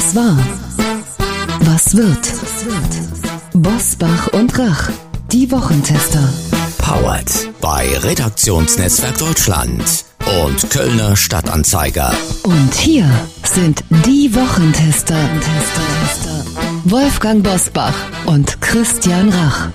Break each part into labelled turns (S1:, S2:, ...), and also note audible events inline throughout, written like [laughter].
S1: Was war? Was wird? Bosbach und Rach, die Wochentester.
S2: Powered bei Redaktionsnetzwerk Deutschland und Kölner Stadtanzeiger.
S1: Und hier sind die Wochentester. Wolfgang Bosbach und Christian Rach.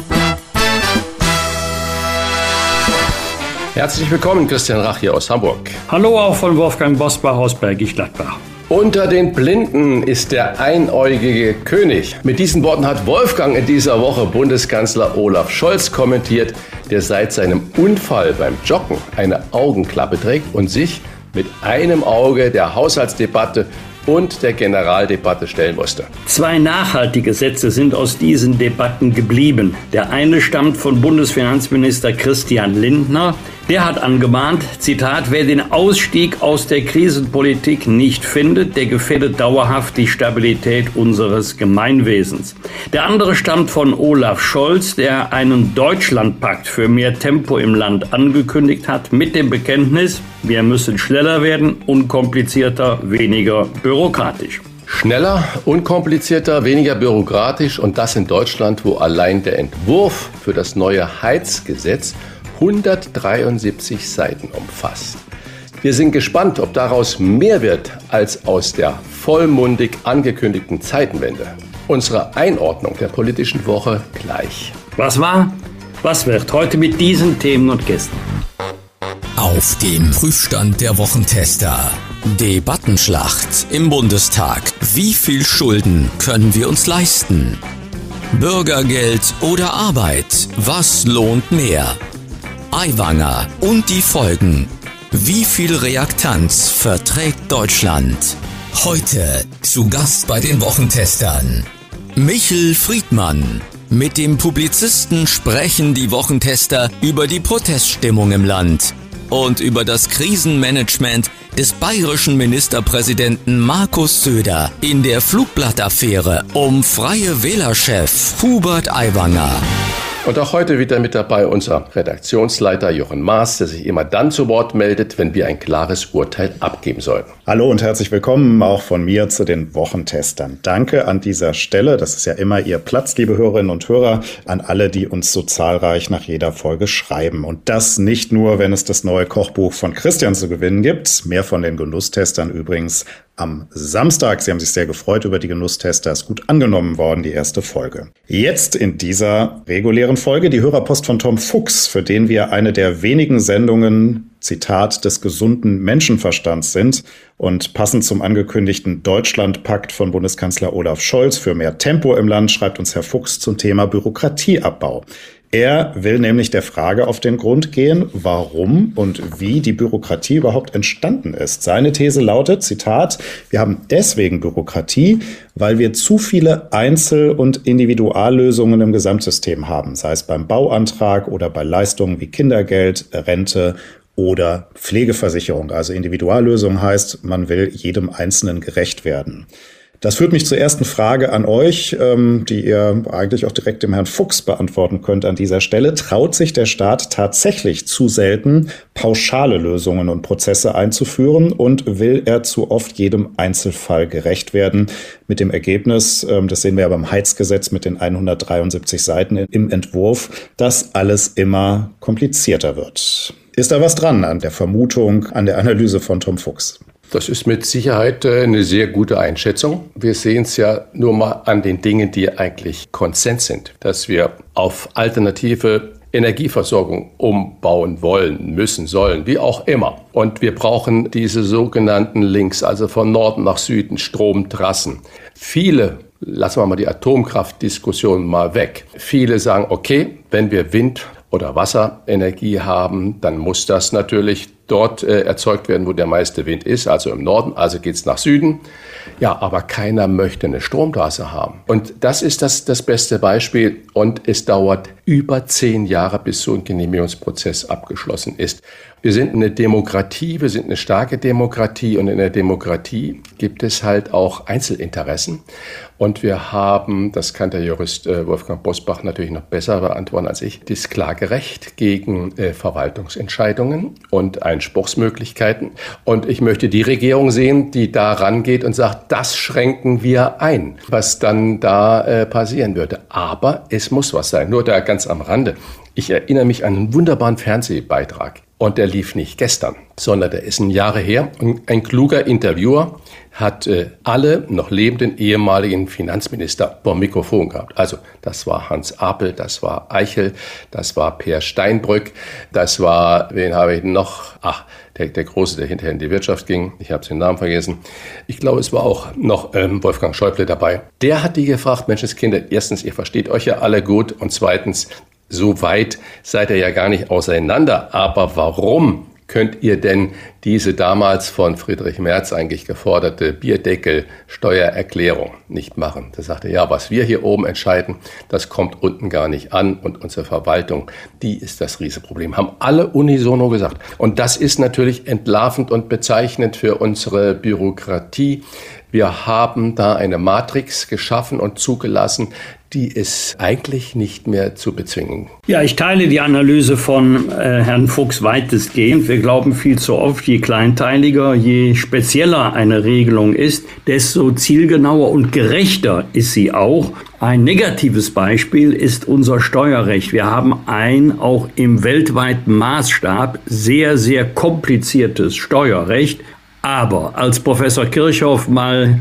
S3: Herzlich willkommen, Christian Rach hier aus Hamburg.
S4: Hallo auch von Wolfgang Bosbach aus Bergisch Gladbach.
S3: Unter den Blinden ist der einäugige König. Mit diesen Worten hat Wolfgang in dieser Woche Bundeskanzler Olaf Scholz kommentiert, der seit seinem Unfall beim Joggen eine Augenklappe trägt und sich mit einem Auge der Haushaltsdebatte und der Generaldebatte stellen musste.
S4: Zwei nachhaltige Sätze sind aus diesen Debatten geblieben. Der eine stammt von Bundesfinanzminister Christian Lindner. Der hat angemahnt, Zitat, wer den Ausstieg aus der Krisenpolitik nicht findet, der gefährdet dauerhaft die Stabilität unseres Gemeinwesens. Der andere stammt von Olaf Scholz, der einen Deutschlandpakt für mehr Tempo im Land angekündigt hat, mit dem Bekenntnis, wir müssen schneller werden, unkomplizierter, weniger bürokratisch.
S3: Schneller, unkomplizierter, weniger bürokratisch und das in Deutschland, wo allein der Entwurf für das neue Heizgesetz 173 Seiten umfasst. Wir sind gespannt, ob daraus mehr wird als aus der vollmundig angekündigten Zeitenwende. Unsere Einordnung der politischen Woche gleich.
S4: Was war? Was wird heute mit diesen Themen und Gästen?
S2: Auf dem Prüfstand der Wochentester. Debattenschlacht im Bundestag. Wie viel Schulden können wir uns leisten? Bürgergeld oder Arbeit? Was lohnt mehr? Aiwanger und die Folgen. Wie viel Reaktanz verträgt Deutschland? Heute zu Gast bei den Wochentestern. Michel Friedmann. Mit dem Publizisten sprechen die Wochentester über die Proteststimmung im Land und über das Krisenmanagement des bayerischen Ministerpräsidenten Markus Söder in der Flugblattaffäre um Freie Wählerchef Hubert Aiwanger.
S3: Und auch heute wieder mit dabei unser Redaktionsleiter Jochen Maas, der sich immer dann zu Wort meldet, wenn wir ein klares Urteil abgeben sollen.
S5: Hallo und herzlich willkommen auch von mir zu den Wochentestern. Danke an dieser Stelle, das ist ja immer Ihr Platz, liebe Hörerinnen und Hörer, an alle, die uns so zahlreich nach jeder Folge schreiben. Und das nicht nur, wenn es das neue Kochbuch von Christian zu gewinnen gibt, mehr von den Genusstestern übrigens am Samstag. Sie haben sich sehr gefreut über die Genusstester. Ist gut angenommen worden, die erste Folge. Jetzt in dieser regulären Folge die Hörerpost von Tom Fuchs, für den wir eine der wenigen Sendungen Zitat des gesunden Menschenverstands sind und passend zum angekündigten Deutschlandpakt von Bundeskanzler Olaf Scholz für mehr Tempo im Land schreibt uns Herr Fuchs zum Thema Bürokratieabbau. Er will nämlich der Frage auf den Grund gehen, warum und wie die Bürokratie überhaupt entstanden ist. Seine These lautet, Zitat, wir haben deswegen Bürokratie, weil wir zu viele Einzel- und Individuallösungen im Gesamtsystem haben, sei es beim Bauantrag oder bei Leistungen wie Kindergeld, Rente oder Pflegeversicherung. Also Individuallösung heißt, man will jedem Einzelnen gerecht werden. Das führt mich zur ersten Frage an euch, ähm, die ihr eigentlich auch direkt dem Herrn Fuchs beantworten könnt an dieser Stelle. Traut sich der Staat tatsächlich zu selten, pauschale Lösungen und Prozesse einzuführen und will er zu oft jedem Einzelfall gerecht werden? Mit dem Ergebnis, ähm, das sehen wir ja beim Heizgesetz mit den 173 Seiten im Entwurf, dass alles immer komplizierter wird. Ist da was dran an der Vermutung, an der Analyse von Tom Fuchs?
S3: Das ist mit Sicherheit äh, eine sehr gute Einschätzung. Wir sehen es ja nur mal an den Dingen, die eigentlich Konsens sind, dass wir auf alternative Energieversorgung umbauen wollen, müssen, sollen, wie auch immer. Und wir brauchen diese sogenannten Links, also von Norden nach Süden, Stromtrassen. Viele, lassen wir mal die Atomkraftdiskussion mal weg. Viele sagen, okay, wenn wir Wind oder Wasserenergie haben, dann muss das natürlich dort äh, erzeugt werden, wo der meiste Wind ist, also im Norden, also geht es nach Süden. Ja, aber keiner möchte eine Stromtrasse haben. Und das ist das, das beste Beispiel. Und es dauert über zehn Jahre, bis so ein Genehmigungsprozess abgeschlossen ist. Wir sind eine Demokratie, wir sind eine starke Demokratie und in der Demokratie gibt es halt auch Einzelinteressen. Und wir haben, das kann der Jurist äh, Wolfgang Bosbach natürlich noch besser beantworten als ich, das Klagerecht gegen äh, Verwaltungsentscheidungen und Einspruchsmöglichkeiten. Und ich möchte die Regierung sehen, die da rangeht und sagt, das schränken wir ein, was dann da äh, passieren würde. Aber es muss was sein. Nur da ganz am Rande. Ich erinnere mich an einen wunderbaren Fernsehbeitrag. Und der lief nicht gestern, sondern der ist ein Jahre her. Und ein kluger Interviewer hat äh, alle noch lebenden ehemaligen Finanzminister vor Mikrofon gehabt. Also das war Hans Apel, das war Eichel, das war Peer Steinbrück, das war, wen habe ich noch? Ach, der, der Große, der hinterher in die Wirtschaft ging. Ich habe den Namen vergessen. Ich glaube, es war auch noch ähm, Wolfgang Schäuble dabei. Der hat die gefragt, Menschenskinder, erstens, ihr versteht euch ja alle gut und zweitens, so weit seid ihr ja gar nicht auseinander. Aber warum könnt ihr denn diese damals von Friedrich Merz eigentlich geforderte Bierdeckel-Steuererklärung nicht machen? Da sagte er, ja, was wir hier oben entscheiden, das kommt unten gar nicht an und unsere Verwaltung, die ist das Riesenproblem. Haben alle unisono gesagt. Und das ist natürlich entlarvend und bezeichnend für unsere Bürokratie. Wir haben da eine Matrix geschaffen und zugelassen, die ist eigentlich nicht mehr zu bezwingen.
S4: Ja, ich teile die Analyse von äh, Herrn Fuchs weitestgehend. Wir glauben viel zu oft, je kleinteiliger, je spezieller eine Regelung ist, desto zielgenauer und gerechter ist sie auch. Ein negatives Beispiel ist unser Steuerrecht. Wir haben ein auch im weltweiten Maßstab sehr, sehr kompliziertes Steuerrecht. Aber als Professor Kirchhoff mal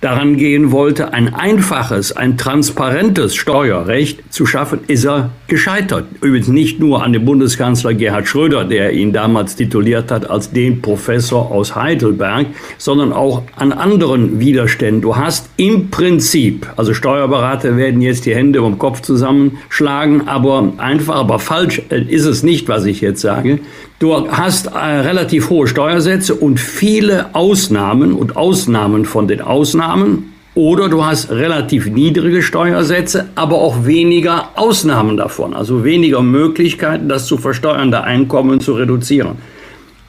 S4: daran gehen wollte, ein einfaches, ein transparentes Steuerrecht zu schaffen, ist er gescheitert. Übrigens nicht nur an dem Bundeskanzler Gerhard Schröder, der ihn damals tituliert hat als den Professor aus Heidelberg, sondern auch an anderen Widerständen. Du hast im Prinzip, also Steuerberater werden jetzt die Hände den Kopf zusammenschlagen, aber einfach, aber falsch ist es nicht, was ich jetzt sage. Du hast äh, relativ hohe Steuersätze und viele Ausnahmen und Ausnahmen von den Ausnahmen. Oder du hast relativ niedrige Steuersätze, aber auch weniger Ausnahmen davon. Also weniger Möglichkeiten, das zu versteuernde Einkommen zu reduzieren.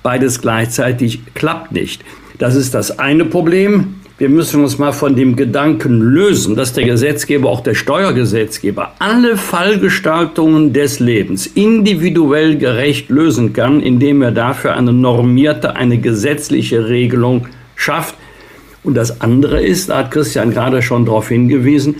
S4: Beides gleichzeitig klappt nicht. Das ist das eine Problem wir müssen uns mal von dem Gedanken lösen, dass der Gesetzgeber, auch der Steuergesetzgeber, alle Fallgestaltungen des Lebens individuell gerecht lösen kann, indem er dafür eine normierte, eine gesetzliche Regelung schafft. Und das andere ist, da hat Christian gerade schon darauf hingewiesen,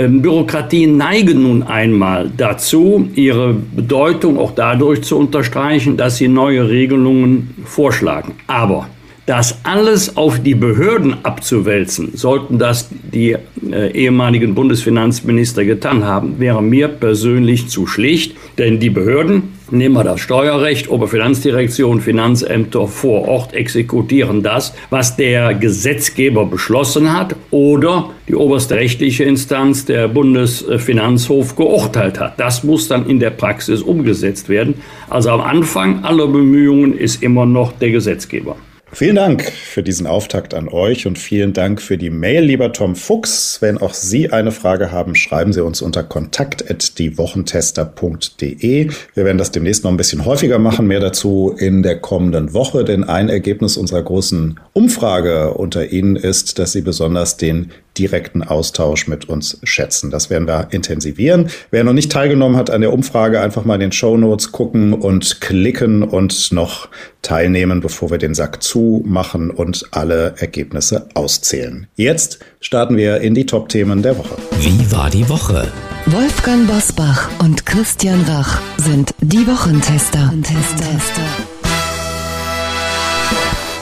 S4: ähm, Bürokratien neigen nun einmal dazu, ihre Bedeutung auch dadurch zu unterstreichen, dass sie neue Regelungen vorschlagen. Aber das alles auf die Behörden abzuwälzen, sollten das die äh, ehemaligen Bundesfinanzminister getan haben, wäre mir persönlich zu schlicht. Denn die Behörden, nehmen wir das Steuerrecht, Oberfinanzdirektion, Finanzämter vor Ort, exekutieren das, was der Gesetzgeber beschlossen hat oder die oberste rechtliche Instanz, der Bundesfinanzhof, geurteilt hat. Das muss dann in der Praxis umgesetzt werden. Also am Anfang aller Bemühungen ist immer noch der Gesetzgeber.
S5: Vielen Dank für diesen Auftakt an euch und vielen Dank für die Mail, lieber Tom Fuchs. Wenn auch Sie eine Frage haben, schreiben Sie uns unter kontakt.diewochentester.de. Wir werden das demnächst noch ein bisschen häufiger machen, mehr dazu in der kommenden Woche, denn ein Ergebnis unserer großen Umfrage unter Ihnen ist, dass Sie besonders den direkten Austausch mit uns schätzen. Das werden wir intensivieren. Wer noch nicht teilgenommen hat an der Umfrage, einfach mal in den Show Notes gucken und klicken und noch teilnehmen, bevor wir den Sack zumachen und alle Ergebnisse auszählen. Jetzt starten wir in die Top-Themen der Woche.
S2: Wie war die Woche?
S1: Wolfgang Bosbach und Christian Rach sind die Wochentester. Tester.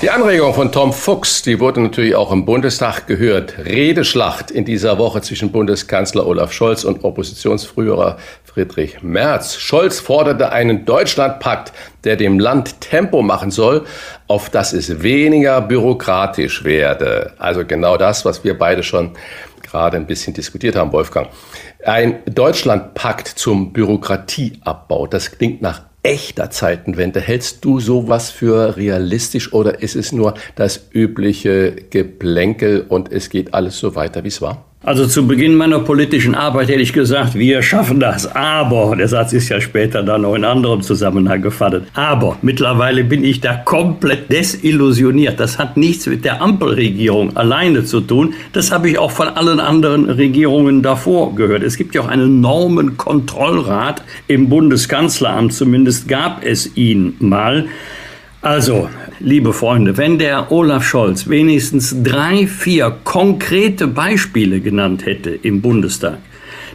S3: Die Anregung von Tom Fuchs, die wurde natürlich auch im Bundestag gehört. Redeschlacht in dieser Woche zwischen Bundeskanzler Olaf Scholz und Oppositionsführer Friedrich Merz. Scholz forderte einen Deutschlandpakt, der dem Land Tempo machen soll, auf dass es weniger bürokratisch werde. Also genau das, was wir beide schon gerade ein bisschen diskutiert haben, Wolfgang. Ein Deutschlandpakt zum Bürokratieabbau, das klingt nach echter Zeitenwende. Hältst du sowas für realistisch oder ist es nur das übliche Geplänkel und es geht alles so weiter, wie es war?
S4: Also zu Beginn meiner politischen Arbeit hätte ich gesagt, wir schaffen das. Aber, der Satz ist ja später dann noch in anderem Zusammenhang gefallen. Aber mittlerweile bin ich da komplett desillusioniert. Das hat nichts mit der Ampelregierung alleine zu tun. Das habe ich auch von allen anderen Regierungen davor gehört. Es gibt ja auch einen Normenkontrollrat im Bundeskanzleramt. Zumindest gab es ihn mal. Also, liebe Freunde, wenn der Olaf Scholz wenigstens drei, vier konkrete Beispiele genannt hätte im Bundestag,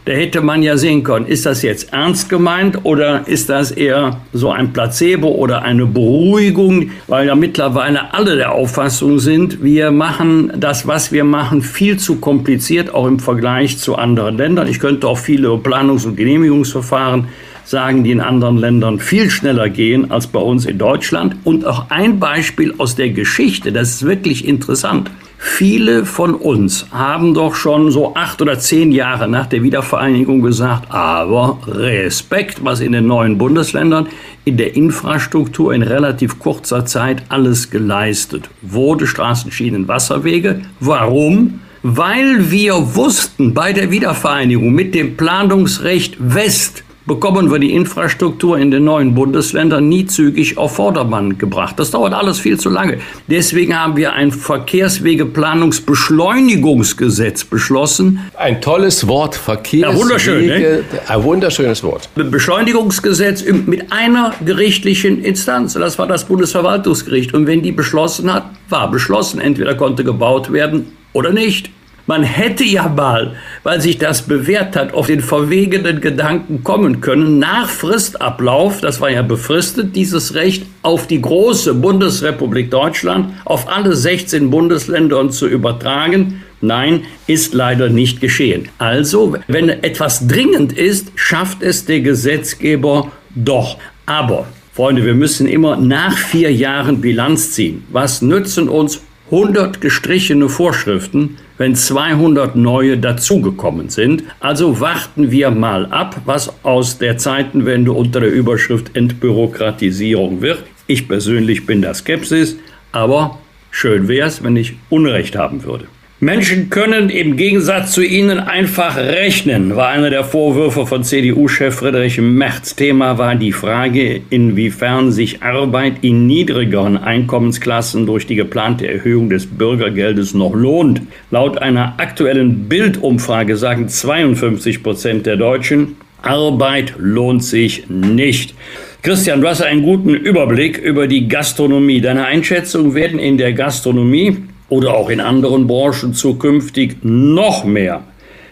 S4: da hätte man ja sehen können, ist das jetzt ernst gemeint oder ist das eher so ein Placebo oder eine Beruhigung, weil ja mittlerweile alle der Auffassung sind, wir machen das, was wir machen, viel zu kompliziert, auch im Vergleich zu anderen Ländern. Ich könnte auch viele Planungs- und Genehmigungsverfahren sagen, die in anderen Ländern viel schneller gehen als bei uns in Deutschland. Und auch ein Beispiel aus der Geschichte, das ist wirklich interessant. Viele von uns haben doch schon so acht oder zehn Jahre nach der Wiedervereinigung gesagt, aber Respekt, was in den neuen Bundesländern in der Infrastruktur in relativ kurzer Zeit alles geleistet wurde, Straßen, Schienen, Wasserwege. Warum? Weil wir wussten bei der Wiedervereinigung mit dem Planungsrecht West, bekommen wir die Infrastruktur in den neuen Bundesländern nie zügig auf Vordermann gebracht. Das dauert alles viel zu lange. Deswegen haben wir ein Verkehrswegeplanungsbeschleunigungsgesetz beschlossen.
S3: Ein tolles Wort, Verkehrswege. Ja,
S4: wunderschön, ne?
S3: Ein wunderschönes Wort.
S4: Beschleunigungsgesetz mit einer gerichtlichen Instanz. Das war das Bundesverwaltungsgericht. Und wenn die beschlossen hat, war beschlossen. Entweder konnte gebaut werden oder nicht. Man hätte ja mal, weil sich das bewährt hat, auf den verwegenen Gedanken kommen können, nach Fristablauf, das war ja befristet, dieses Recht auf die große Bundesrepublik Deutschland, auf alle 16 Bundesländer zu übertragen. Nein, ist leider nicht geschehen. Also, wenn etwas dringend ist, schafft es der Gesetzgeber doch. Aber, Freunde, wir müssen immer nach vier Jahren Bilanz ziehen. Was nützen uns 100 gestrichene Vorschriften, wenn 200 neue dazugekommen sind. Also warten wir mal ab, was aus der Zeitenwende unter der Überschrift Entbürokratisierung wird. Ich persönlich bin da Skepsis, aber schön wäre es, wenn ich Unrecht haben würde. Menschen können im Gegensatz zu Ihnen einfach rechnen, war einer der Vorwürfe von CDU-Chef Friedrich Merz. Thema war die Frage, inwiefern sich Arbeit in niedrigeren Einkommensklassen durch die geplante Erhöhung des Bürgergeldes noch lohnt. Laut einer aktuellen Bildumfrage sagen 52 Prozent der Deutschen, Arbeit lohnt sich nicht. Christian, du hast einen guten Überblick über die Gastronomie. Deine Einschätzung werden in der Gastronomie oder auch in anderen Branchen zukünftig noch mehr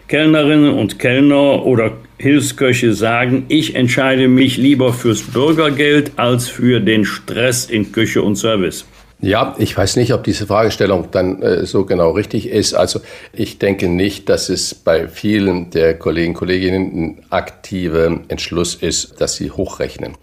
S4: Kellnerinnen und Kellner oder Hilfsköche sagen, ich entscheide mich lieber fürs Bürgergeld als für den Stress in Küche und Service.
S3: Ja, ich weiß nicht, ob diese Fragestellung dann äh, so genau richtig ist. Also ich denke nicht, dass es bei vielen der Kollegen und Kolleginnen ein aktiver Entschluss ist, dass sie hochrechnen.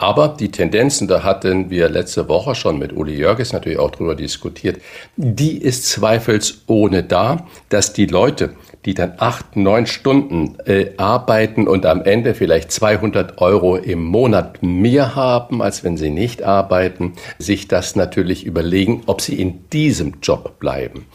S3: Aber die Tendenzen, da hatten wir letzte Woche schon mit Uli Jörges natürlich auch drüber diskutiert, die ist zweifelsohne da, dass die Leute, die dann acht, neun Stunden äh, arbeiten und am Ende vielleicht 200 Euro im Monat mehr haben, als wenn sie nicht arbeiten, sich das natürlich überlegen, ob sie in diesem Job bleiben.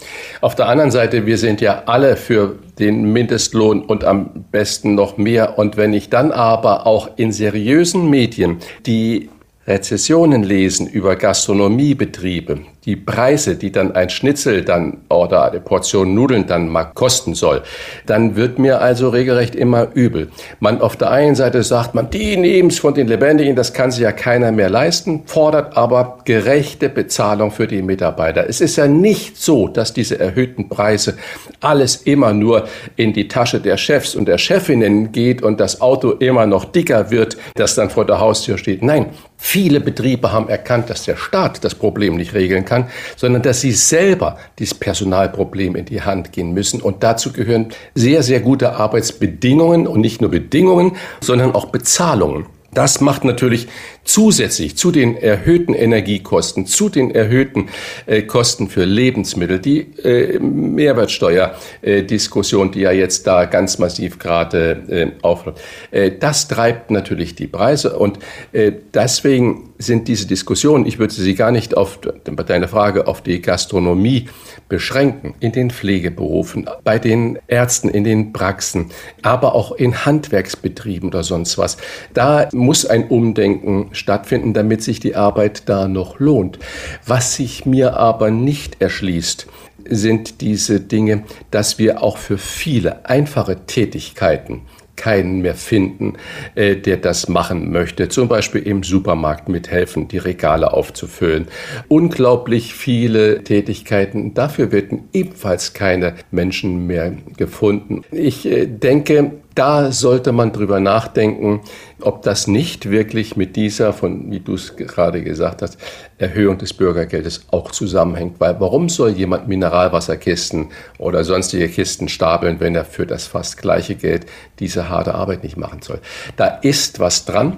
S3: Auf der anderen Seite, wir sind ja alle für den Mindestlohn und am besten noch mehr. Und wenn ich dann aber auch in seriösen Medien die Rezessionen lesen über Gastronomiebetriebe, die Preise, die dann ein Schnitzel dann oder eine Portion Nudeln dann mal kosten soll, dann wird mir also regelrecht immer übel. Man auf der einen Seite sagt man, die es von den Lebendigen, das kann sich ja keiner mehr leisten, fordert aber gerechte Bezahlung für die Mitarbeiter. Es ist ja nicht so, dass diese erhöhten Preise alles immer nur in die Tasche der Chefs und der Chefinnen geht und das Auto immer noch dicker wird, das dann vor der Haustür steht. Nein, viele Betriebe haben erkannt, dass der Staat das Problem nicht regeln kann kann, sondern dass sie selber dieses Personalproblem in die Hand gehen müssen. Und dazu gehören sehr, sehr gute Arbeitsbedingungen und nicht nur Bedingungen, sondern auch Bezahlungen. Das macht natürlich zusätzlich zu den erhöhten Energiekosten, zu den erhöhten äh, Kosten für Lebensmittel, die äh, Mehrwertsteuerdiskussion, äh, die ja jetzt da ganz massiv gerade äh, aufläuft, äh, das treibt natürlich die Preise und äh, deswegen sind diese Diskussionen, ich würde sie gar nicht auf deine Frage auf die Gastronomie beschränken, in den Pflegeberufen, bei den Ärzten, in den Praxen, aber auch in Handwerksbetrieben oder sonst was. Da muss ein Umdenken stattfinden, damit sich die Arbeit da noch lohnt. Was sich mir aber nicht erschließt, sind diese Dinge, dass wir auch für viele einfache Tätigkeiten keinen mehr finden, äh, der das machen möchte. Zum Beispiel im Supermarkt mithelfen, die Regale aufzufüllen. Unglaublich viele Tätigkeiten. Dafür werden ebenfalls keine Menschen mehr gefunden. Ich äh, denke, da sollte man drüber nachdenken, ob das nicht wirklich mit dieser, von, wie du es gerade gesagt hast, Erhöhung des Bürgergeldes auch zusammenhängt. Weil warum soll jemand Mineralwasserkisten oder sonstige Kisten stapeln, wenn er für das fast gleiche Geld diese harte Arbeit nicht machen soll? Da ist was dran.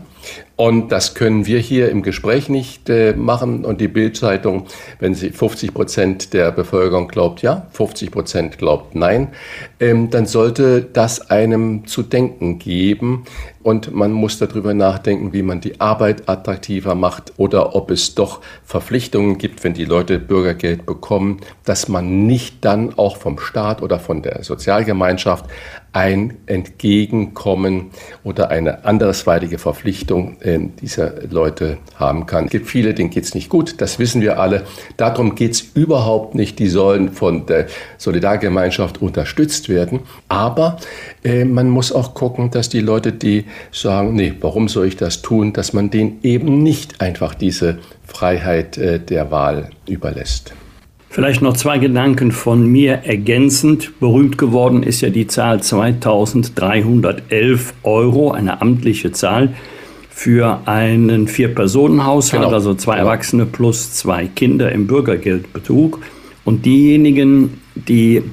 S3: Und das können wir hier im Gespräch nicht äh, machen. Und die Bildzeitung, wenn sie 50 Prozent der Bevölkerung glaubt ja, 50 Prozent glaubt nein, ähm, dann sollte das einem zu denken geben. Und man muss darüber nachdenken, wie man die Arbeit attraktiver macht oder ob es doch Verpflichtungen gibt, wenn die Leute Bürgergeld bekommen, dass man nicht dann auch vom Staat oder von der Sozialgemeinschaft ein Entgegenkommen oder eine andersweitige Verpflichtung äh, dieser Leute haben kann. Es gibt viele, denen geht es nicht gut, das wissen wir alle. Darum geht es überhaupt nicht. Die sollen von der Solidargemeinschaft unterstützt werden. Aber äh, man muss auch gucken, dass die Leute, die sagen, nee, warum soll ich das tun, dass man denen eben nicht einfach diese Freiheit äh, der Wahl überlässt.
S4: Vielleicht noch zwei Gedanken von mir ergänzend. Berühmt geworden ist ja die Zahl 2311 Euro, eine amtliche Zahl für einen Vier-Personen-Haushalt, genau. also zwei genau. Erwachsene plus zwei Kinder im Bürgergeldbetrug. Und diejenigen, die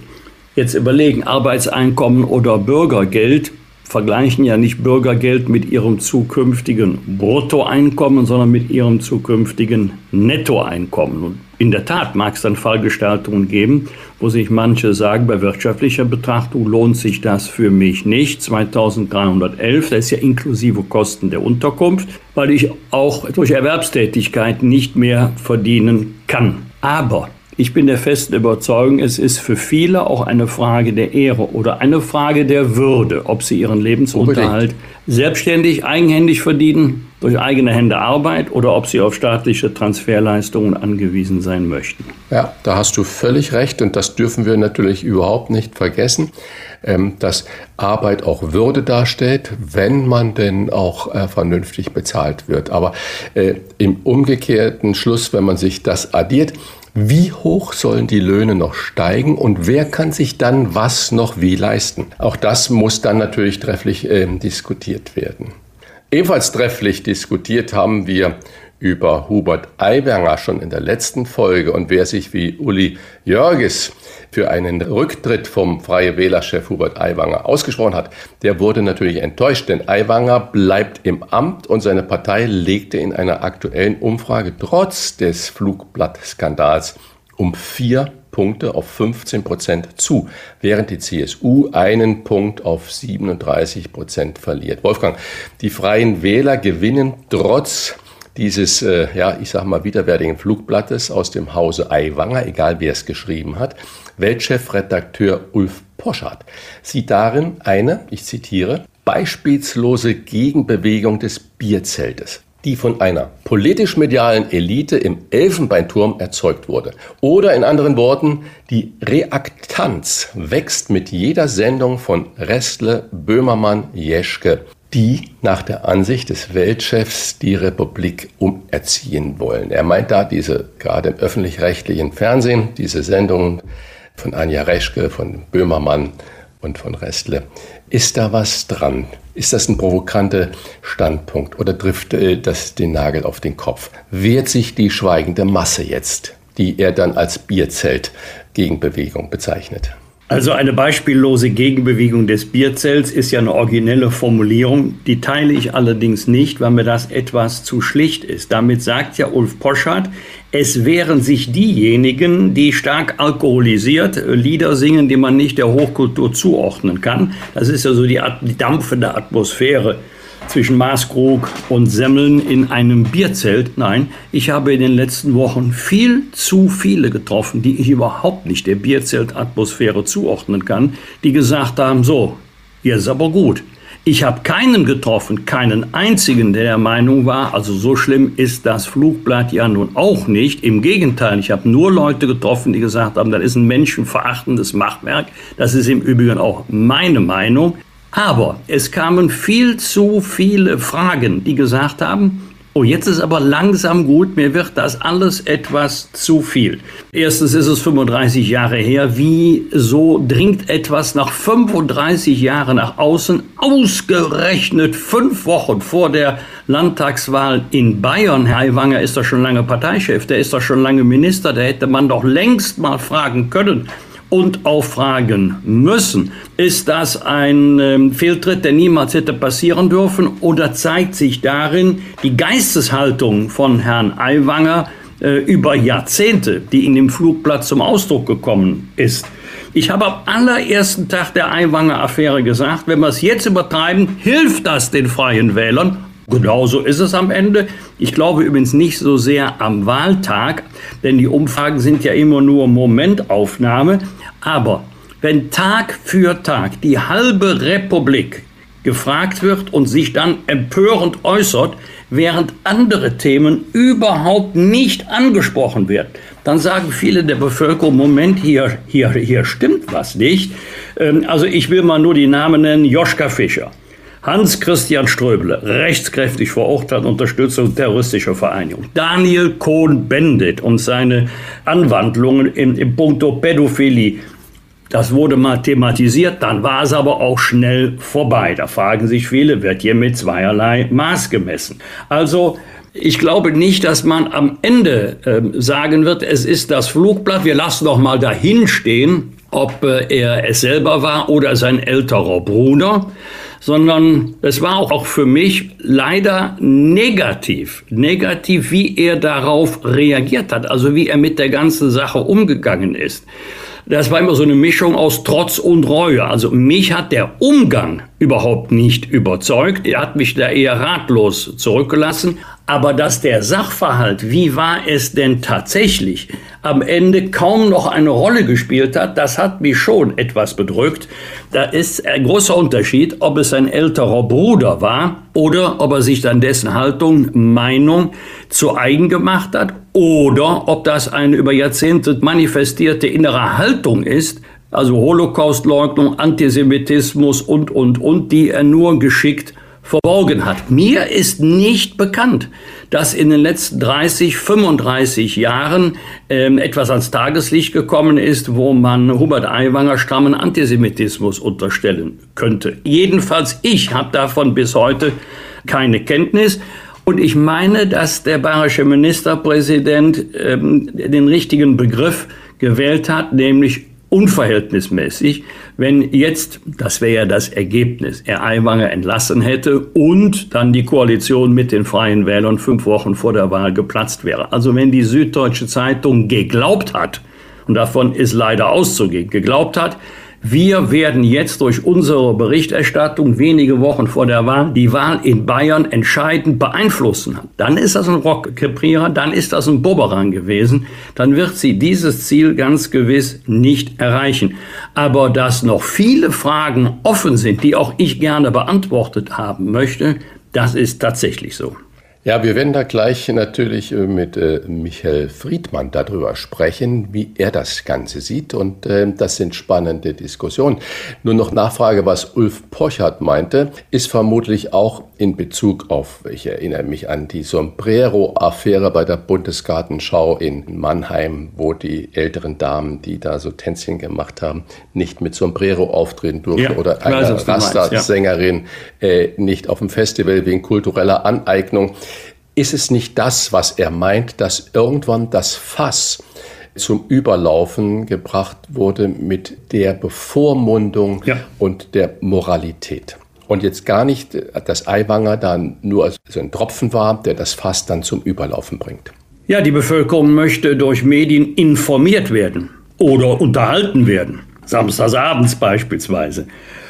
S4: jetzt überlegen, Arbeitseinkommen oder Bürgergeld, vergleichen ja nicht Bürgergeld mit ihrem zukünftigen Bruttoeinkommen, sondern mit ihrem zukünftigen Nettoeinkommen. Und in der Tat mag es dann Fallgestaltungen geben, wo sich manche sagen, bei wirtschaftlicher Betrachtung lohnt sich das für mich nicht. 2311, das ist ja inklusive Kosten der Unterkunft, weil ich auch durch Erwerbstätigkeit nicht mehr verdienen kann. Aber ich bin der festen Überzeugung, es ist für viele auch eine Frage der Ehre oder eine Frage der Würde, ob sie ihren Lebensunterhalt Unbedingt. selbstständig, eigenhändig verdienen, durch eigene Hände Arbeit oder ob sie auf staatliche Transferleistungen angewiesen sein möchten.
S3: Ja, da hast du völlig recht und das dürfen wir natürlich überhaupt nicht vergessen, ähm, dass Arbeit auch Würde darstellt, wenn man denn auch äh, vernünftig bezahlt wird. Aber äh, im umgekehrten Schluss, wenn man sich das addiert, wie hoch sollen die Löhne noch steigen und wer kann sich dann was noch wie leisten? Auch das muss dann natürlich trefflich äh, diskutiert werden. Ebenfalls trefflich diskutiert haben wir über Hubert Aiwanger schon in der letzten Folge und wer sich wie Uli Jörges für einen Rücktritt vom Freie Wählerchef Hubert Aiwanger ausgesprochen hat, der wurde natürlich enttäuscht, denn Aiwanger bleibt im Amt und seine Partei legte in einer aktuellen Umfrage trotz des Flugblattskandals um vier Punkte auf 15 Prozent zu, während die CSU einen Punkt auf 37 Prozent verliert. Wolfgang, die Freien Wähler gewinnen trotz dieses, äh, ja, ich sag mal, widerwärtigen Flugblattes aus dem Hause Aiwanger, egal wer es geschrieben hat, Weltchefredakteur Ulf Poschardt sieht darin eine, ich zitiere, beispielslose Gegenbewegung des Bierzeltes die von einer politisch-medialen Elite im Elfenbeinturm erzeugt wurde. Oder in anderen Worten, die Reaktanz wächst mit jeder Sendung von Restle, Böhmermann, Jeschke die nach der Ansicht des Weltchefs die Republik umerziehen wollen. Er meint da diese gerade im öffentlich-rechtlichen Fernsehen, diese Sendungen von Anja Reschke, von Böhmermann und von Restle. Ist da was dran? Ist das ein provokanter Standpunkt oder trifft das den Nagel auf den Kopf? Wehrt sich die schweigende Masse jetzt, die er dann als Bierzelt Gegenbewegung bezeichnet?
S4: Also eine beispiellose Gegenbewegung des Bierzells ist ja eine originelle Formulierung, die teile ich allerdings nicht, weil mir das etwas zu schlicht ist. Damit sagt ja Ulf Poschardt, es wären sich diejenigen, die stark alkoholisiert Lieder singen, die man nicht der Hochkultur zuordnen kann. Das ist ja so die, die dampfende Atmosphäre zwischen Maßkrug und Semmeln in einem Bierzelt. Nein, ich habe in den letzten Wochen viel zu viele getroffen, die ich überhaupt nicht der Bierzeltatmosphäre zuordnen kann, die gesagt haben, so, hier ist aber gut. Ich habe keinen getroffen, keinen einzigen, der der Meinung war, also so schlimm ist das Flugblatt ja nun auch nicht. Im Gegenteil, ich habe nur Leute getroffen, die gesagt haben, das ist ein menschenverachtendes Machwerk. Das ist im Übrigen auch meine Meinung. Aber es kamen viel zu viele Fragen, die gesagt haben, oh, jetzt ist aber langsam gut, mir wird das alles etwas zu viel. Erstens ist es 35 Jahre her, wie so dringt etwas nach 35 Jahren nach außen, ausgerechnet fünf Wochen vor der Landtagswahl in Bayern. Herr Aiwanger ist doch schon lange Parteichef, der ist doch schon lange Minister, da hätte man doch längst mal fragen können, und auch fragen müssen. Ist das ein ähm, Fehltritt, der niemals hätte passieren dürfen? Oder zeigt sich darin die Geisteshaltung von Herrn Aiwanger äh, über Jahrzehnte, die in dem Flugblatt zum Ausdruck gekommen ist? Ich habe am allerersten Tag der Aiwanger-Affäre gesagt, wenn wir es jetzt übertreiben, hilft das den freien Wählern. Genauso ist es am Ende. Ich glaube übrigens nicht so sehr am Wahltag, denn die Umfragen sind ja immer nur Momentaufnahme. Aber wenn Tag für Tag die halbe Republik gefragt wird und sich dann empörend äußert, während andere Themen überhaupt nicht angesprochen werden, dann sagen viele der Bevölkerung, Moment, hier, hier, hier stimmt was nicht. Ähm, also ich will mal nur die Namen nennen, Joschka Fischer. Hans-Christian Ströbele, rechtskräftig verurteilt, Unterstützung terroristischer Vereinigung. Daniel Cohn-Bendit und seine Anwandlungen im, im Punkto Pädophilie das wurde mal thematisiert, dann war es aber auch schnell vorbei. Da fragen sich viele, wird hier mit zweierlei Maß gemessen? Also ich glaube nicht, dass man am Ende äh, sagen wird, es ist das Flugblatt, wir lassen doch mal dahin stehen, ob äh, er es selber war oder sein älterer Bruder, sondern es war auch für mich leider negativ, negativ, wie er darauf reagiert hat, also wie er mit der ganzen Sache umgegangen ist. Das war immer so eine Mischung aus Trotz und Reue. Also mich hat der Umgang überhaupt nicht überzeugt. Er hat mich da eher ratlos zurückgelassen. Aber dass der Sachverhalt, wie war es denn tatsächlich, am Ende kaum noch eine Rolle gespielt hat, das hat mich schon etwas bedrückt. Da ist ein großer Unterschied, ob es ein älterer Bruder war oder ob er sich dann dessen Haltung, Meinung zu eigen gemacht hat oder ob das eine über Jahrzehnte manifestierte innere Haltung ist, also Holocaustleugnung, Antisemitismus und, und, und, die er nur geschickt verborgen hat. Mir ist nicht bekannt, dass in den letzten 30, 35 Jahren ähm, etwas ans Tageslicht gekommen ist, wo man Hubert Aiwanger strammen Antisemitismus unterstellen könnte. Jedenfalls ich habe davon bis heute keine Kenntnis. Und ich meine, dass der bayerische Ministerpräsident ähm, den richtigen Begriff gewählt hat, nämlich unverhältnismäßig, wenn jetzt, das wäre ja das Ergebnis, er Aiwanger entlassen hätte und dann die Koalition mit den Freien Wählern fünf Wochen vor der Wahl geplatzt wäre. Also wenn die Süddeutsche Zeitung geglaubt hat, und davon ist leider auszugehen, geglaubt hat, wir werden jetzt durch unsere Berichterstattung wenige Wochen vor der Wahl die Wahl in Bayern entscheidend beeinflussen. Dann ist das ein Rockkrepierer, dann ist das ein Boberang gewesen. Dann wird sie dieses Ziel ganz gewiss nicht erreichen. Aber dass noch viele Fragen offen sind, die auch ich gerne beantwortet haben möchte, das ist tatsächlich so.
S3: Ja, wir werden da gleich natürlich äh, mit äh, Michael Friedmann darüber sprechen, wie er das Ganze sieht. Und äh, das sind spannende Diskussionen. Nur noch Nachfrage, was Ulf Pochert meinte, ist vermutlich auch in Bezug auf, ich erinnere mich an die Sombrero-Affäre bei der Bundesgartenschau in Mannheim, wo die älteren Damen, die da so Tänzchen gemacht haben, nicht mit Sombrero auftreten durften ja, oder eine Rasta-Sängerin ja. äh, nicht auf dem Festival wegen kultureller Aneignung. Ist es nicht das, was er meint, dass irgendwann das Fass zum Überlaufen gebracht wurde mit der Bevormundung ja. und der Moralität. Und jetzt gar nicht, dass Aiwanger dann nur so ein Tropfen war, der das Fass dann zum Überlaufen bringt.
S4: Ja, die Bevölkerung möchte durch Medien informiert werden oder unterhalten werden. Samstagsabends beispielsweise.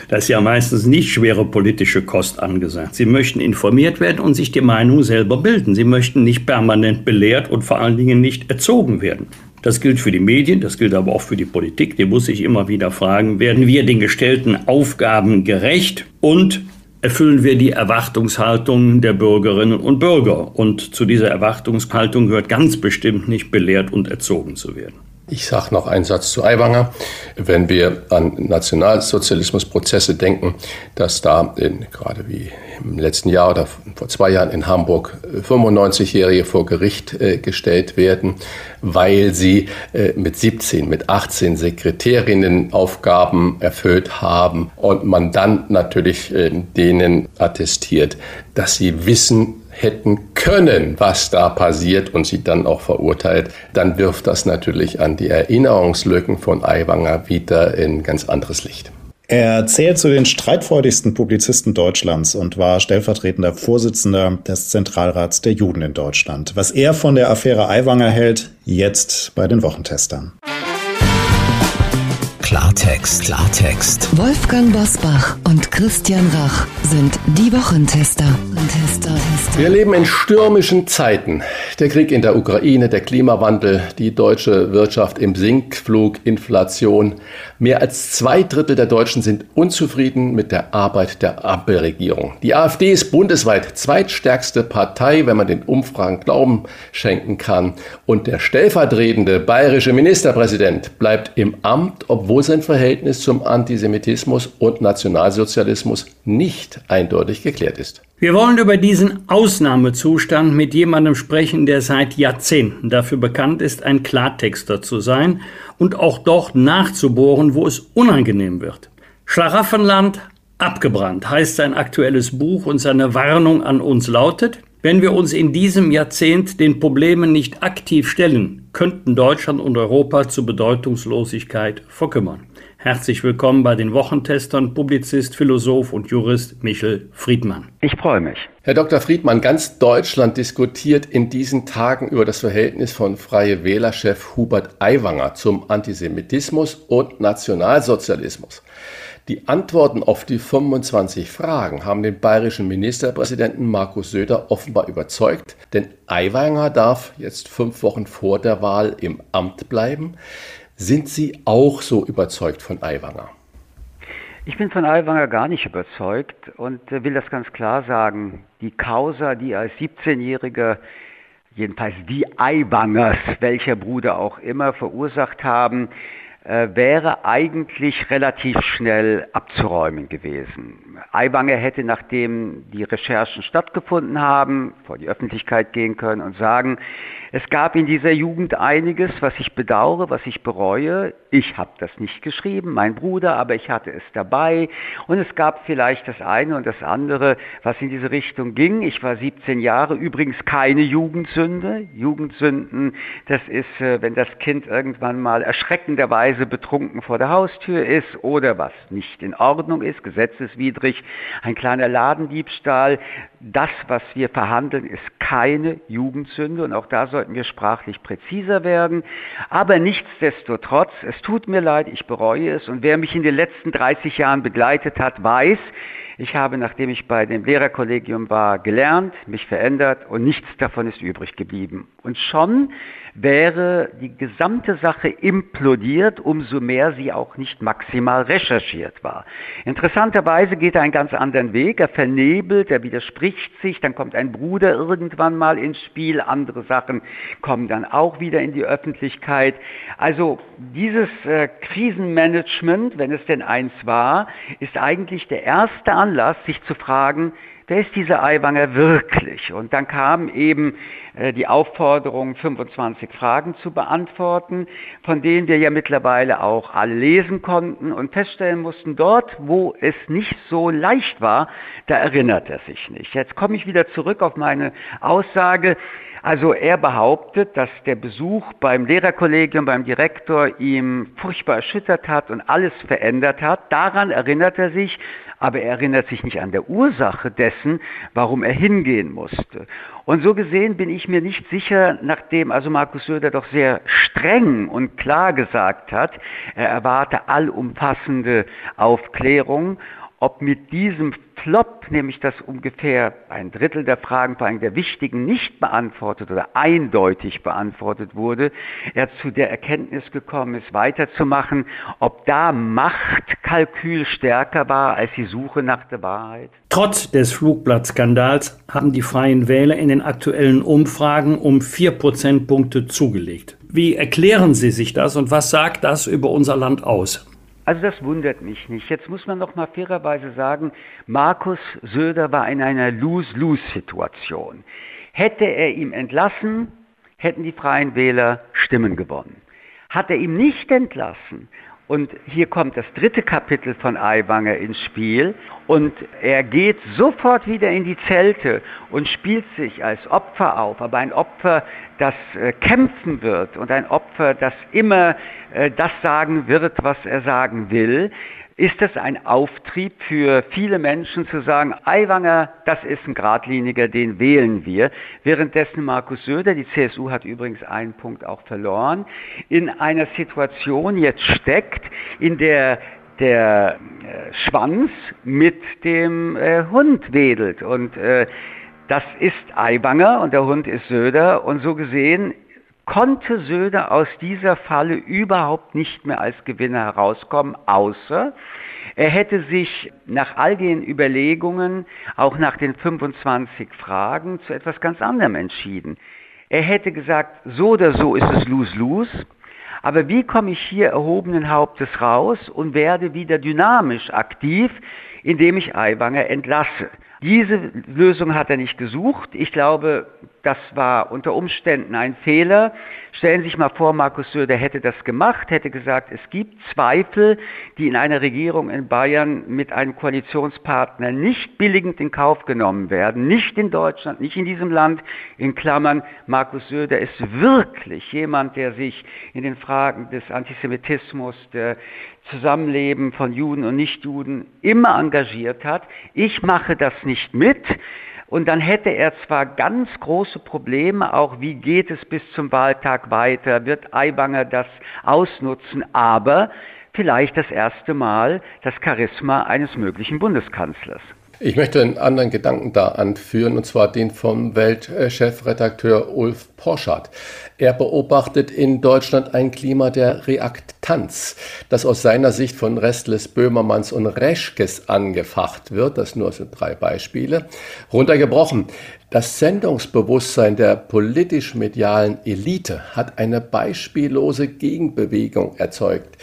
S4: Da ist ja meistens nicht schwere politische Kost angesagt. Sie möchten informiert werden und sich die Meinung selber bilden. Sie möchten nicht permanent belehrt und vor allen Dingen nicht erzogen werden. Das gilt für die Medien, das gilt aber auch für die Politik. Die muss sich immer wieder fragen, werden wir den gestellten Aufgaben gerecht und erfüllen wir die Erwartungshaltung der Bürgerinnen und Bürger. Und zu dieser Erwartungshaltung gehört ganz bestimmt nicht belehrt und erzogen zu werden.
S3: Ich sage noch einen Satz zu Aiwanger. Wenn wir an Nationalsozialismusprozesse denken, dass da in, gerade wie im letzten Jahr oder vor zwei Jahren in Hamburg 95-Jährige vor Gericht äh, gestellt werden, weil sie äh, mit 17, mit 18 Sekretärinnen Aufgaben erfüllt haben und man dann natürlich äh, denen attestiert, dass sie wissen, hätten können, was da passiert und sie dann auch verurteilt, dann wirft das natürlich an die Erinnerungslücken von Aiwanger wieder in ganz anderes Licht.
S5: Er zählt zu den streitfreudigsten Publizisten Deutschlands und war stellvertretender Vorsitzender des Zentralrats der Juden in Deutschland. Was er von der Affäre Aiwanger hält, jetzt bei den Wochentestern.
S1: Klartext, Klartext. Wolfgang Bosbach und Christian Rach sind die Wochentester. Tester,
S3: Tester. Wir leben in stürmischen Zeiten. Der Krieg in der Ukraine, der Klimawandel, die deutsche Wirtschaft im Sinkflug, Inflation. Mehr als zwei Drittel der Deutschen sind unzufrieden mit der Arbeit der Ampelregierung. Die AfD ist bundesweit zweitstärkste Partei, wenn man den Umfragen Glauben schenken kann. Und der stellvertretende bayerische Ministerpräsident bleibt im Amt, obwohl sein Verhältnis zum Antisemitismus und Nationalsozialismus nicht eindeutig geklärt ist.
S4: Wir wollen über diesen Ausnahmezustand mit jemandem sprechen, der seit Jahrzehnten dafür bekannt ist, ein Klartexter zu sein und auch dort nachzubohren, wo es unangenehm wird. Schlaraffenland abgebrannt heißt sein aktuelles Buch und seine Warnung an uns lautet, wenn wir uns in diesem Jahrzehnt den Problemen nicht aktiv stellen, könnten Deutschland und Europa zur Bedeutungslosigkeit verkümmern. Herzlich willkommen bei den Wochentestern, Publizist, Philosoph und Jurist Michel Friedmann.
S6: Ich freue mich.
S3: Herr Dr. Friedmann, ganz Deutschland diskutiert in diesen Tagen über das Verhältnis von Freie Wählerchef Hubert Aiwanger zum Antisemitismus und Nationalsozialismus. Die Antworten auf die 25 Fragen haben den bayerischen Ministerpräsidenten Markus Söder offenbar überzeugt, denn Aiwanger darf jetzt fünf Wochen vor der Wahl im Amt bleiben. Sind Sie auch so überzeugt von Aiwanger?
S6: Ich bin von Aiwanger gar nicht überzeugt und äh, will das ganz klar sagen. Die Causa, die als 17-Jähriger, jedenfalls die Aiwangers, welcher Bruder auch immer, verursacht haben, wäre eigentlich relativ schnell abzuräumen gewesen. Aiwanger hätte, nachdem die Recherchen stattgefunden haben, vor die Öffentlichkeit gehen können und sagen, es gab in dieser Jugend einiges, was ich bedauere, was ich bereue. Ich habe das nicht geschrieben, mein Bruder, aber ich hatte es dabei. Und es gab vielleicht das eine und das andere, was in diese Richtung ging. Ich war 17 Jahre, übrigens keine Jugendsünde. Jugendsünden, das ist, äh, wenn das Kind irgendwann mal erschreckenderweise betrunken vor der Haustür ist oder was nicht in Ordnung ist, gesetzeswidrig, ein kleiner Ladendiebstahl. Das, was wir verhandeln, ist keine Jugendsünde und auch da soll sollten wir sprachlich präziser werden. Aber nichtsdestotrotz, es tut mir leid, ich bereue es. Und wer mich in den letzten 30 Jahren begleitet hat, weiß, ich habe, nachdem ich bei dem Lehrerkollegium war, gelernt, mich verändert und nichts davon ist übrig geblieben. Und schon wäre die gesamte Sache implodiert, umso mehr sie auch nicht maximal recherchiert war. Interessanterweise geht er einen ganz anderen Weg. Er vernebelt, er widerspricht sich, dann kommt ein Bruder irgendwann mal ins Spiel, andere Sachen kommen dann auch wieder in die Öffentlichkeit. Also dieses äh, Krisenmanagement, wenn es denn eins war, ist eigentlich der erste Anlass, sich zu fragen, wer ist dieser Aiwanger wirklich? Und dann kam eben äh, die Aufforderung, 25 Fragen zu beantworten, von denen wir ja mittlerweile auch alle lesen konnten und feststellen mussten, dort, wo es nicht so leicht war, da erinnert er sich nicht. Jetzt komme ich wieder zurück auf meine Aussage, Also er behauptet, dass der Besuch beim Lehrerkollegium, beim Direktor ihm furchtbar erschüttert hat und alles verändert hat. Daran erinnert er sich, aber er erinnert sich nicht an der Ursache dessen, warum er hingehen musste. Und so gesehen bin ich mir nicht sicher, nachdem also Markus Söder doch sehr streng und klar gesagt hat, er erwarte allumfassende Aufklärung, ob mit diesem Flop, nämlich dass ungefähr ein Drittel der Fragen, vor allem der wichtigen, nicht beantwortet oder eindeutig beantwortet wurde, er zu der Erkenntnis gekommen ist, weiterzumachen, ob da Machtkalkül stärker war als die Suche nach der Wahrheit.
S4: Trotz des Flugblattskandals haben die Freien Wähler in den aktuellen Umfragen um vier Prozentpunkte zugelegt. Wie erklären Sie sich das und was sagt das über unser Land aus?
S6: Also das wundert mich nicht. Jetzt muss man noch mal fairerweise sagen, Markus Söder war in einer Lose-Lose-Situation. Hätte er ihm entlassen, hätten die Freien Wähler Stimmen gewonnen. Hat er ihm nicht entlassen, und hier kommt das dritte Kapitel von Aiwanger ins Spiel. Und er geht sofort wieder in die Zelte und spielt sich als Opfer auf, aber ein Opfer, das äh, kämpfen wird und ein Opfer, das immer äh, das sagen wird, was er sagen will ist es ein Auftrieb für viele Menschen zu sagen, Aiwanger, das ist ein Gradliniger, den wählen wir. Währenddessen Markus Söder, die CSU hat übrigens einen Punkt auch verloren, in einer Situation jetzt steckt, in der der äh, Schwanz mit dem äh, Hund wedelt. Und äh, das ist Aiwanger und der Hund ist Söder. Und so gesehen konnte Söder aus dieser Falle überhaupt nicht mehr als Gewinner herauskommen, außer er hätte sich nach all den Überlegungen, auch nach den 25 Fragen, zu etwas ganz anderem entschieden. Er hätte gesagt, so oder so ist es lose-lose, aber wie komme ich hier erhobenen Hauptes raus und werde wieder dynamisch aktiv, indem ich Aiwanger entlasse? Diese Lösung hat er nicht gesucht. Ich glaube, das war unter Umständen ein Fehler. Stellen Sie sich mal vor, Markus Söder hätte das gemacht, hätte gesagt, es gibt Zweifel, die in einer Regierung in Bayern mit einem Koalitionspartner nicht billigend in Kauf genommen werden, nicht in Deutschland, nicht in diesem Land. In Klammern, Markus Söder ist wirklich jemand, der sich in den Fragen des Antisemitismus, der Zusammenleben von Juden und Nichtjuden immer engagiert hat. Ich mache das nicht mit. Und dann hätte er zwar ganz große Probleme, auch wie geht es bis zum Wahltag weiter, wird Aiwanger das ausnutzen, aber vielleicht das erste Mal das Charisma eines möglichen Bundeskanzlers.
S3: Ich möchte einen anderen Gedanken da anführen, und zwar den vom Weltchefredakteur Ulf Porschat. Er beobachtet in Deutschland ein Klima der Reaktanz, das aus seiner Sicht von Restless, Böhmermanns und Reschkes angefacht wird. Das nur sind drei Beispiele. Runtergebrochen. Das Sendungsbewusstsein der politisch-medialen Elite hat eine beispiellose Gegenbewegung erzeugt.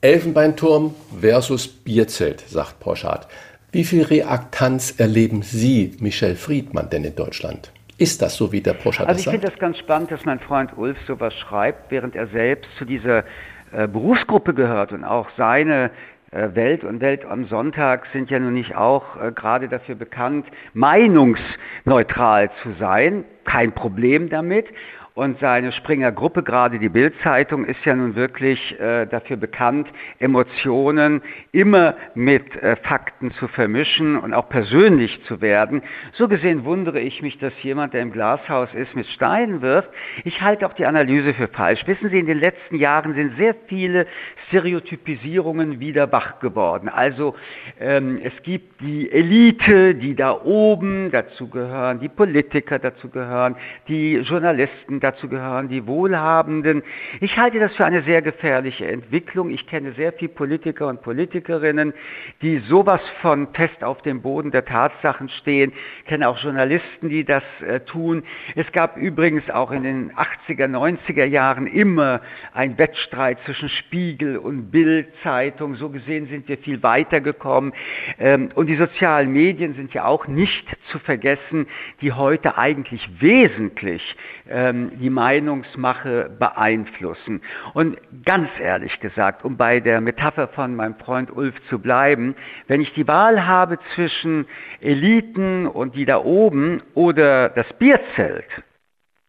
S3: Elfenbeinturm versus Bierzelt, sagt Porschat. Wie viel Reaktanz erleben Sie, Michel Friedmann, denn in Deutschland? Ist das so, wie der Porsche
S6: Also ich finde das ganz spannend, dass mein Freund Ulf sowas schreibt, während er selbst zu dieser äh, Berufsgruppe gehört und auch seine äh, Welt und Welt am Sonntag sind ja nun nicht auch äh, gerade dafür bekannt, meinungsneutral zu sein. Kein Problem damit. Und seine Springer Gruppe, gerade die Bildzeitung, ist ja nun wirklich äh, dafür bekannt, Emotionen immer mit äh, Fakten zu vermischen und auch persönlich zu werden. So gesehen wundere ich mich, dass jemand, der im Glashaus ist, mit Steinen wirft. Ich halte auch die Analyse für falsch. Wissen Sie, in den letzten Jahren sind sehr viele Stereotypisierungen wieder wach geworden. Also ähm, es gibt die Elite, die da oben dazu gehören, die Politiker dazu gehören, die Journalisten dazu gehören die Wohlhabenden. Ich halte das für eine sehr gefährliche Entwicklung. Ich kenne sehr viele Politiker und Politikerinnen, die sowas von fest auf dem Boden der Tatsachen stehen. Ich kenne auch Journalisten, die das äh, tun. Es gab übrigens auch in den 80er, 90er Jahren immer ein Wettstreit zwischen Spiegel und Bild-Zeitung. So gesehen sind wir viel weiter gekommen. Ähm, und die sozialen Medien sind ja auch nicht zu vergessen, die heute eigentlich wesentlich ähm, die Meinungsmache beeinflussen. Und ganz ehrlich gesagt, um bei der Metapher von meinem Freund Ulf zu bleiben, wenn ich die Wahl habe zwischen Eliten und die da oben oder das Bierzelt,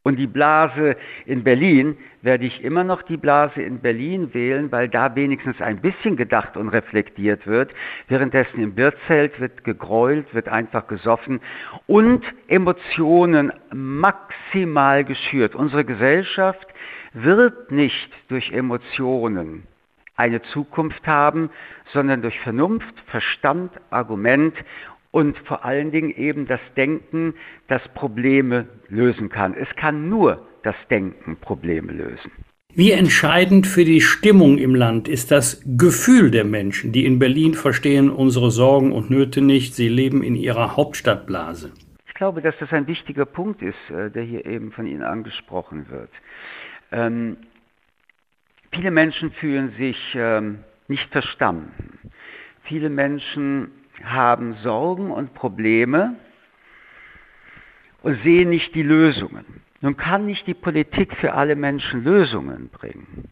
S6: Und die Blase in Berlin werde ich immer noch die Blase in Berlin wählen, weil da wenigstens ein bisschen gedacht und reflektiert wird. Währenddessen im Wirtszelt wird gegräult, wird einfach gesoffen und Emotionen maximal geschürt. Unsere Gesellschaft wird nicht durch Emotionen eine Zukunft haben, sondern durch Vernunft, Verstand, Argument und vor allen Dingen eben das Denken, das Probleme lösen kann. Es kann nur das Denken Probleme lösen.
S4: Wie entscheidend für die Stimmung im Land ist das Gefühl der Menschen, die in Berlin verstehen unsere Sorgen und Nöte nicht, sie leben in ihrer Hauptstadtblase.
S6: Ich glaube, dass das ein wichtiger Punkt ist, äh, der hier eben von Ihnen angesprochen wird. Ähm, viele Menschen fühlen sich ähm, nicht verstanden. Viele Menschen haben Sorgen und Probleme und sehen nicht die Lösungen. Nun kann nicht die Politik für alle Menschen Lösungen bringen.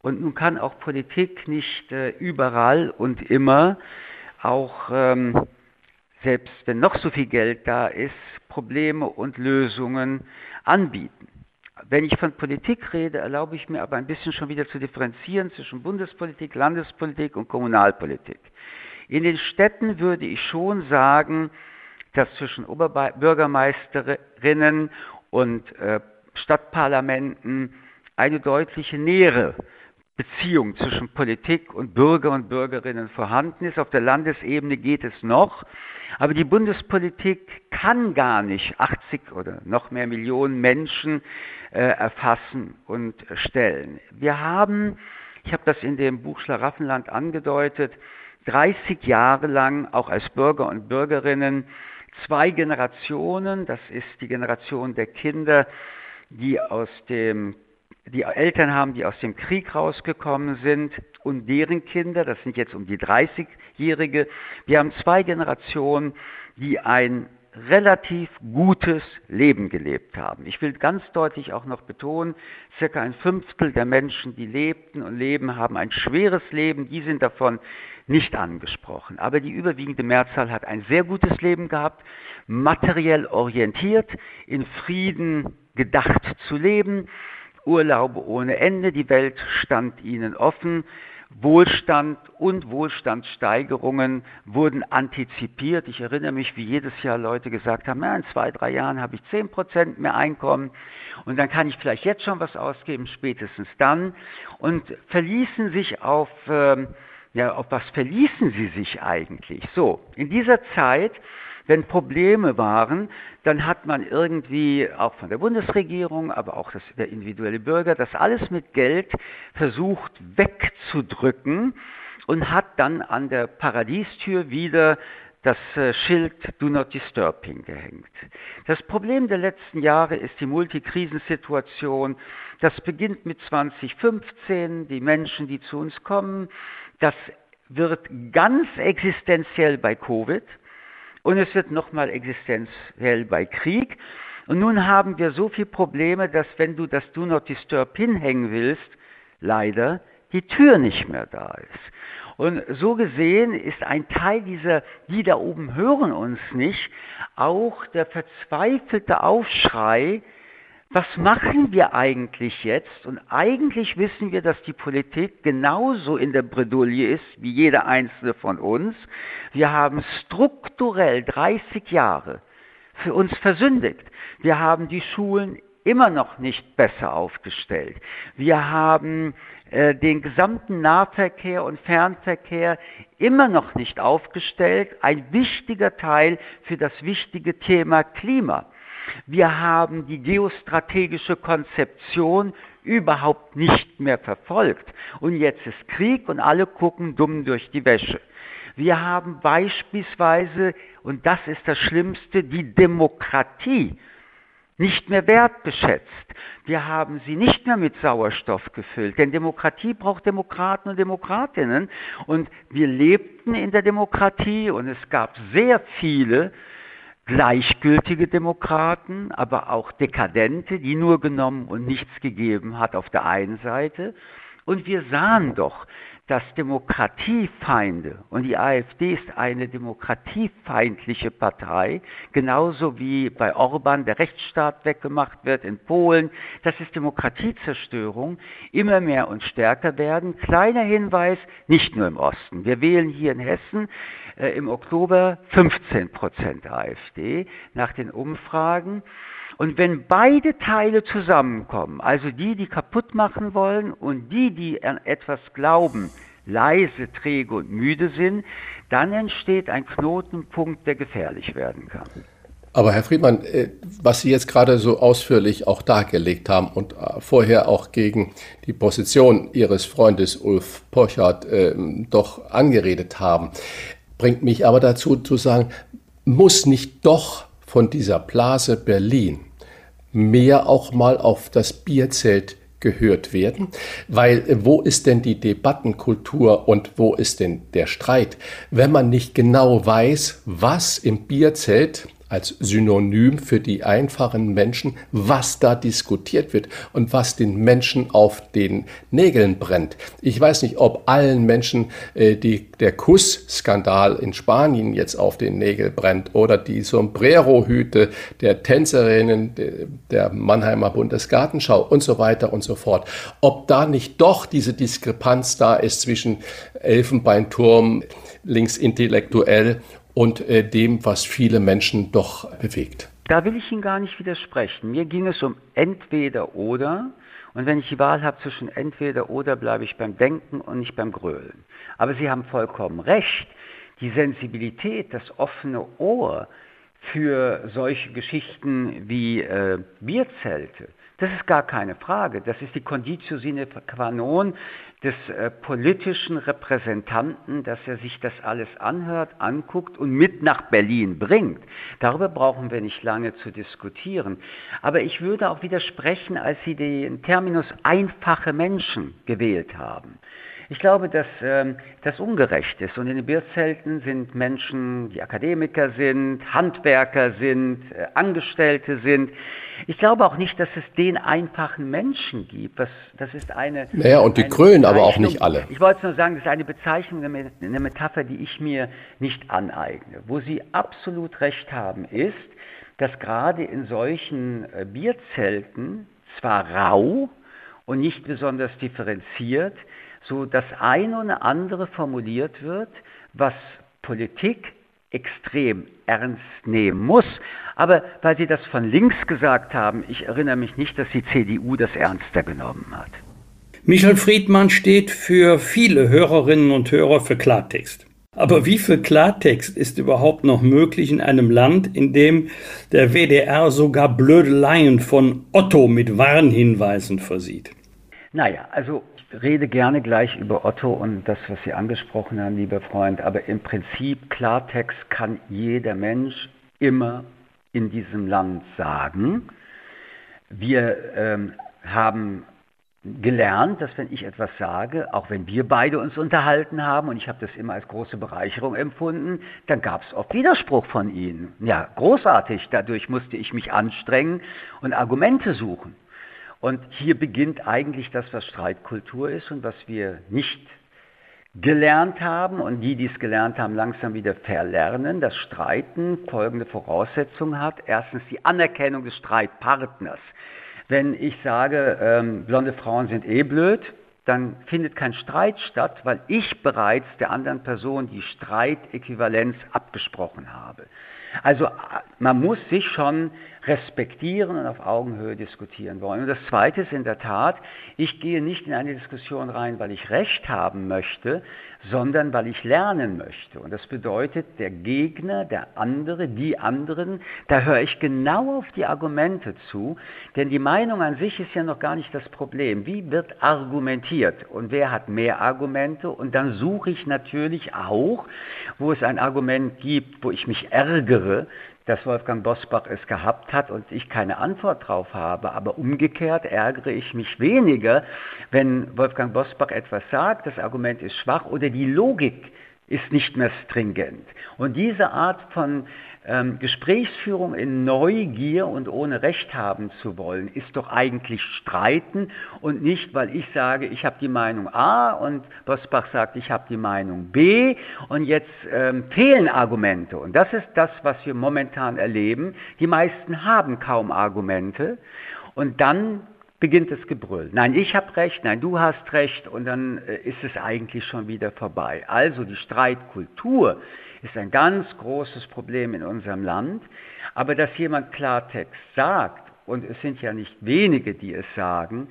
S6: Und nun kann auch Politik nicht äh, überall und immer, auch ähm, selbst wenn noch so viel Geld da ist, Probleme und Lösungen anbieten. Wenn ich von Politik rede, erlaube ich mir aber ein bisschen schon wieder zu differenzieren zwischen Bundespolitik, Landespolitik und Kommunalpolitik. In den Städten würde ich schon sagen, dass zwischen Oberbürgermeisterinnen und äh, Stadtparlamenten eine deutliche nähere Beziehung zwischen Politik und Bürger und Bürgerinnen vorhanden ist. Auf der Landesebene geht es noch, aber die Bundespolitik kann gar nicht 80 oder noch mehr Millionen Menschen äh, erfassen und stellen. Wir haben, ich habe das in dem Buch Schlaraffenland angedeutet, 30 Jahre lang auch als Bürger und Bürgerinnen zwei Generationen, das ist die Generation der Kinder, die aus dem die Eltern haben, die aus dem Krieg rausgekommen sind und deren Kinder, das sind jetzt um die 30-Jährige. Wir haben zwei Generationen, die ein relativ gutes Leben gelebt haben. Ich will ganz deutlich auch noch betonen, circa ein Fünftel der Menschen, die lebten und leben, haben ein schweres Leben, die sind davon nicht angesprochen. Aber die überwiegende Mehrzahl hat ein sehr gutes Leben gehabt, materiell orientiert, in Frieden gedacht zu leben, Urlaube ohne Ende, die Welt stand ihnen offen, Wohlstand und Wohlstandssteigerungen wurden antizipiert. Ich erinnere mich, wie jedes Jahr Leute gesagt haben, ja, in zwei, drei Jahren habe ich zehn Prozent mehr Einkommen und dann kann ich vielleicht jetzt schon was ausgeben, spätestens dann. Und verließen sich auf, ähm, ja, auf was verließen sie sich eigentlich? So, in dieser Zeit wenn Probleme waren, dann hat man irgendwie auch von der Bundesregierung, aber auch das, der individuelle Bürger, das alles mit Geld versucht wegzudrücken und hat dann an der Paradiestür wieder das äh, Schild Do Not Disturb hingehängt. Das Problem der letzten Jahre ist die Multikrisensituation. Das beginnt mit 2015, die Menschen, die zu uns kommen. Das wird ganz existenziell bei Covid. Und es wird nochmal existenziell bei Krieg. Und nun haben wir so viele Probleme, dass wenn du das Do Not Disturb hinhängen willst, leider die Tür nicht mehr da ist. Und so gesehen ist ein Teil dieser, die da oben hören uns nicht, auch der verzweifelte Aufschrei, was machen wir eigentlich jetzt? Und eigentlich wissen wir, dass die Politik genauso in der Bredouille ist wie jeder einzelne von uns. Wir haben strukturell 30 Jahre für uns versündigt. Wir haben die Schulen immer noch nicht besser aufgestellt. Wir haben äh, den gesamten Nahverkehr und Fernverkehr immer noch nicht aufgestellt. Ein wichtiger Teil für das wichtige Thema Klima. Wir haben die geostrategische Konzeption überhaupt nicht mehr verfolgt. Und jetzt ist Krieg und alle gucken dumm durch die Wäsche. Wir haben beispielsweise, und das ist das Schlimmste, die Demokratie nicht mehr wertgeschätzt. Wir haben sie nicht mehr mit Sauerstoff gefüllt, denn Demokratie braucht Demokraten und Demokratinnen. Und wir lebten in der Demokratie und es gab sehr viele gleichgültige Demokraten, aber auch Dekadente, die nur genommen und nichts gegeben hat auf der einen Seite. Und wir sahen doch, dass Demokratiefeinde, und die AfD ist eine demokratiefeindliche Partei, genauso wie bei Orban der Rechtsstaat weggemacht wird in Polen, das ist Demokratiezerstörung, immer mehr und stärker werden. Kleiner Hinweis, nicht nur im Osten. Wir wählen hier in Hessen im Oktober 15 Prozent AfD nach den Umfragen. Und wenn beide Teile zusammenkommen, also die, die kaputt machen wollen und die, die an etwas glauben, leise, träge und müde sind, dann entsteht ein Knotenpunkt, der gefährlich werden kann.
S3: Aber Herr Friedmann, äh, was Sie jetzt gerade so ausführlich auch dargelegt haben und äh, vorher auch gegen die Position Ihres Freundes Ulf Pochert äh, doch angeredet haben, bringt mich aber dazu zu sagen, muss nicht doch von dieser Blase Berlin mehr auch mal auf das Bierzelt gehört werden, weil äh, wo ist denn die Debattenkultur und wo ist denn der Streit, wenn man nicht genau weiß, was im Bierzelt als Synonym für die einfachen Menschen, was da diskutiert wird und was den Menschen auf den Nägeln brennt. Ich weiß nicht, ob allen Menschen äh, die, der Kussskandal in Spanien jetzt auf den Nägeln brennt oder die Sombrero-Hüte der Tänzerinnen der Mannheimer Bundesgartenschau und so weiter und so fort. Ob da nicht doch diese Diskrepanz da ist zwischen Elfenbeinturm, linksintellektuell und äh, dem, was viele Menschen doch bewegt.
S6: Da will ich Ihnen gar nicht widersprechen. Mir ging es um entweder oder. Und wenn ich die Wahl habe zwischen entweder oder, bleibe ich beim Denken und nicht beim Grölen. Aber Sie haben vollkommen recht. Die Sensibilität, das offene Ohr für solche Geschichten wie äh, Bierzelte, das ist gar keine Frage. Das ist die Conditio sine qua non des äh, politischen Repräsentanten, dass er sich das alles anhört, anguckt und mit nach Berlin bringt. Darüber brauchen wir nicht lange zu diskutieren. Aber ich würde auch widersprechen, als Sie den Terminus einfache Menschen gewählt haben. Ich glaube, dass ähm, das ungerecht ist. Und in den Bierzelten sind Menschen, die Akademiker sind, Handwerker sind, äh, Angestellte sind. Ich glaube auch nicht, dass es den einfachen Menschen gibt. Das, das ist eine.
S3: Naja, und die Krönen aber auch nicht alle.
S6: Ich wollte nur sagen, das ist eine Bezeichnung, eine Metapher, die ich mir nicht aneigne. Wo Sie absolut recht haben, ist, dass gerade in solchen äh, Bierzelten zwar rau und nicht besonders differenziert, so das eine oder andere formuliert wird, was Politik extrem ernst nehmen muss. Aber weil Sie das von links gesagt haben, ich erinnere mich nicht, dass die CDU das ernster genommen hat.
S4: Michael Friedmann steht für viele Hörerinnen und Hörer für Klartext. Aber wie viel Klartext ist überhaupt noch möglich in einem Land, in dem der WDR sogar Blödeleien von Otto mit Warnhinweisen versieht?
S6: Naja, also rede gerne gleich über Otto und das, was Sie angesprochen haben, lieber Freund, aber im Prinzip Klartext kann jeder Mensch immer in diesem Land sagen. Wir ähm, haben gelernt, dass wenn ich etwas sage, auch wenn wir beide uns unterhalten haben, und ich habe das immer als große Bereicherung empfunden, dann gab es oft Widerspruch von Ihnen. Ja, großartig, dadurch musste ich mich anstrengen und Argumente suchen. Und hier beginnt eigentlich das, was Streitkultur ist und was wir nicht gelernt haben und die, die es gelernt haben, langsam wieder verlernen, dass Streiten folgende Voraussetzung hat. Erstens die Anerkennung des Streitpartners. Wenn ich sage, ähm, blonde Frauen sind eh blöd, dann findet kein Streit statt, weil ich bereits der anderen Person die Streitäquivalenz abgesprochen habe. Also man muss sich schon respektieren und auf Augenhöhe diskutieren wollen. Und das Zweite ist in der Tat, ich gehe nicht in eine Diskussion rein, weil ich Recht haben möchte, sondern weil ich lernen möchte. Und das bedeutet, der Gegner, der andere, die anderen, da höre ich genau auf die Argumente zu, denn die Meinung an sich ist ja noch gar nicht das Problem. Wie wird argumentiert und wer hat mehr Argumente? Und dann suche ich natürlich auch, wo es ein Argument gibt, wo ich mich ärgere, dass Wolfgang Bosbach es gehabt hat und ich keine Antwort drauf habe. Aber umgekehrt ärgere ich mich weniger, wenn Wolfgang Bosbach etwas sagt, das Argument ist schwach oder die Logik ist nicht mehr stringent. Und diese Art von ähm, Gesprächsführung in Neugier und ohne Recht haben zu wollen, ist doch eigentlich Streiten und nicht, weil ich sage, ich habe die Meinung A und Bosbach sagt, ich habe die Meinung B und jetzt ähm, fehlen Argumente. Und das ist das, was wir momentan erleben. Die meisten haben kaum Argumente und dann beginnt das Gebrüll. Nein, ich habe recht, nein, du hast recht und dann äh, ist es eigentlich schon wieder vorbei. Also die Streitkultur ist ein ganz großes Problem in unserem Land. Aber dass jemand Klartext sagt, und es sind ja nicht wenige, die es sagen,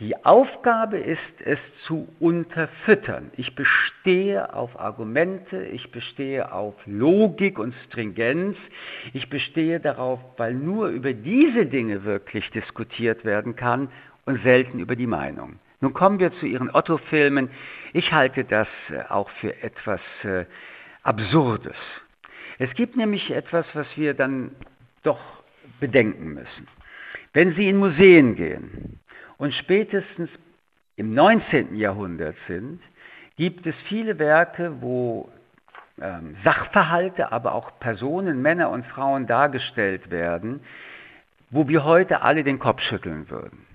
S6: die Aufgabe ist es zu unterfüttern. Ich bestehe auf Argumente, ich bestehe auf Logik und Stringenz, ich bestehe darauf, weil nur über diese Dinge wirklich diskutiert werden kann und selten über die Meinung. Nun kommen wir zu Ihren Otto-Filmen. Ich halte das äh, auch für etwas äh, Absurdes. Es gibt nämlich etwas, was wir dann doch bedenken müssen. Wenn Sie in Museen gehen und spätestens im 19. Jahrhundert sind, gibt es viele Werke, wo ähm, Sachverhalte, aber auch Personen, Männer und Frauen dargestellt werden, wo wir heute alle den Kopf schütteln würden.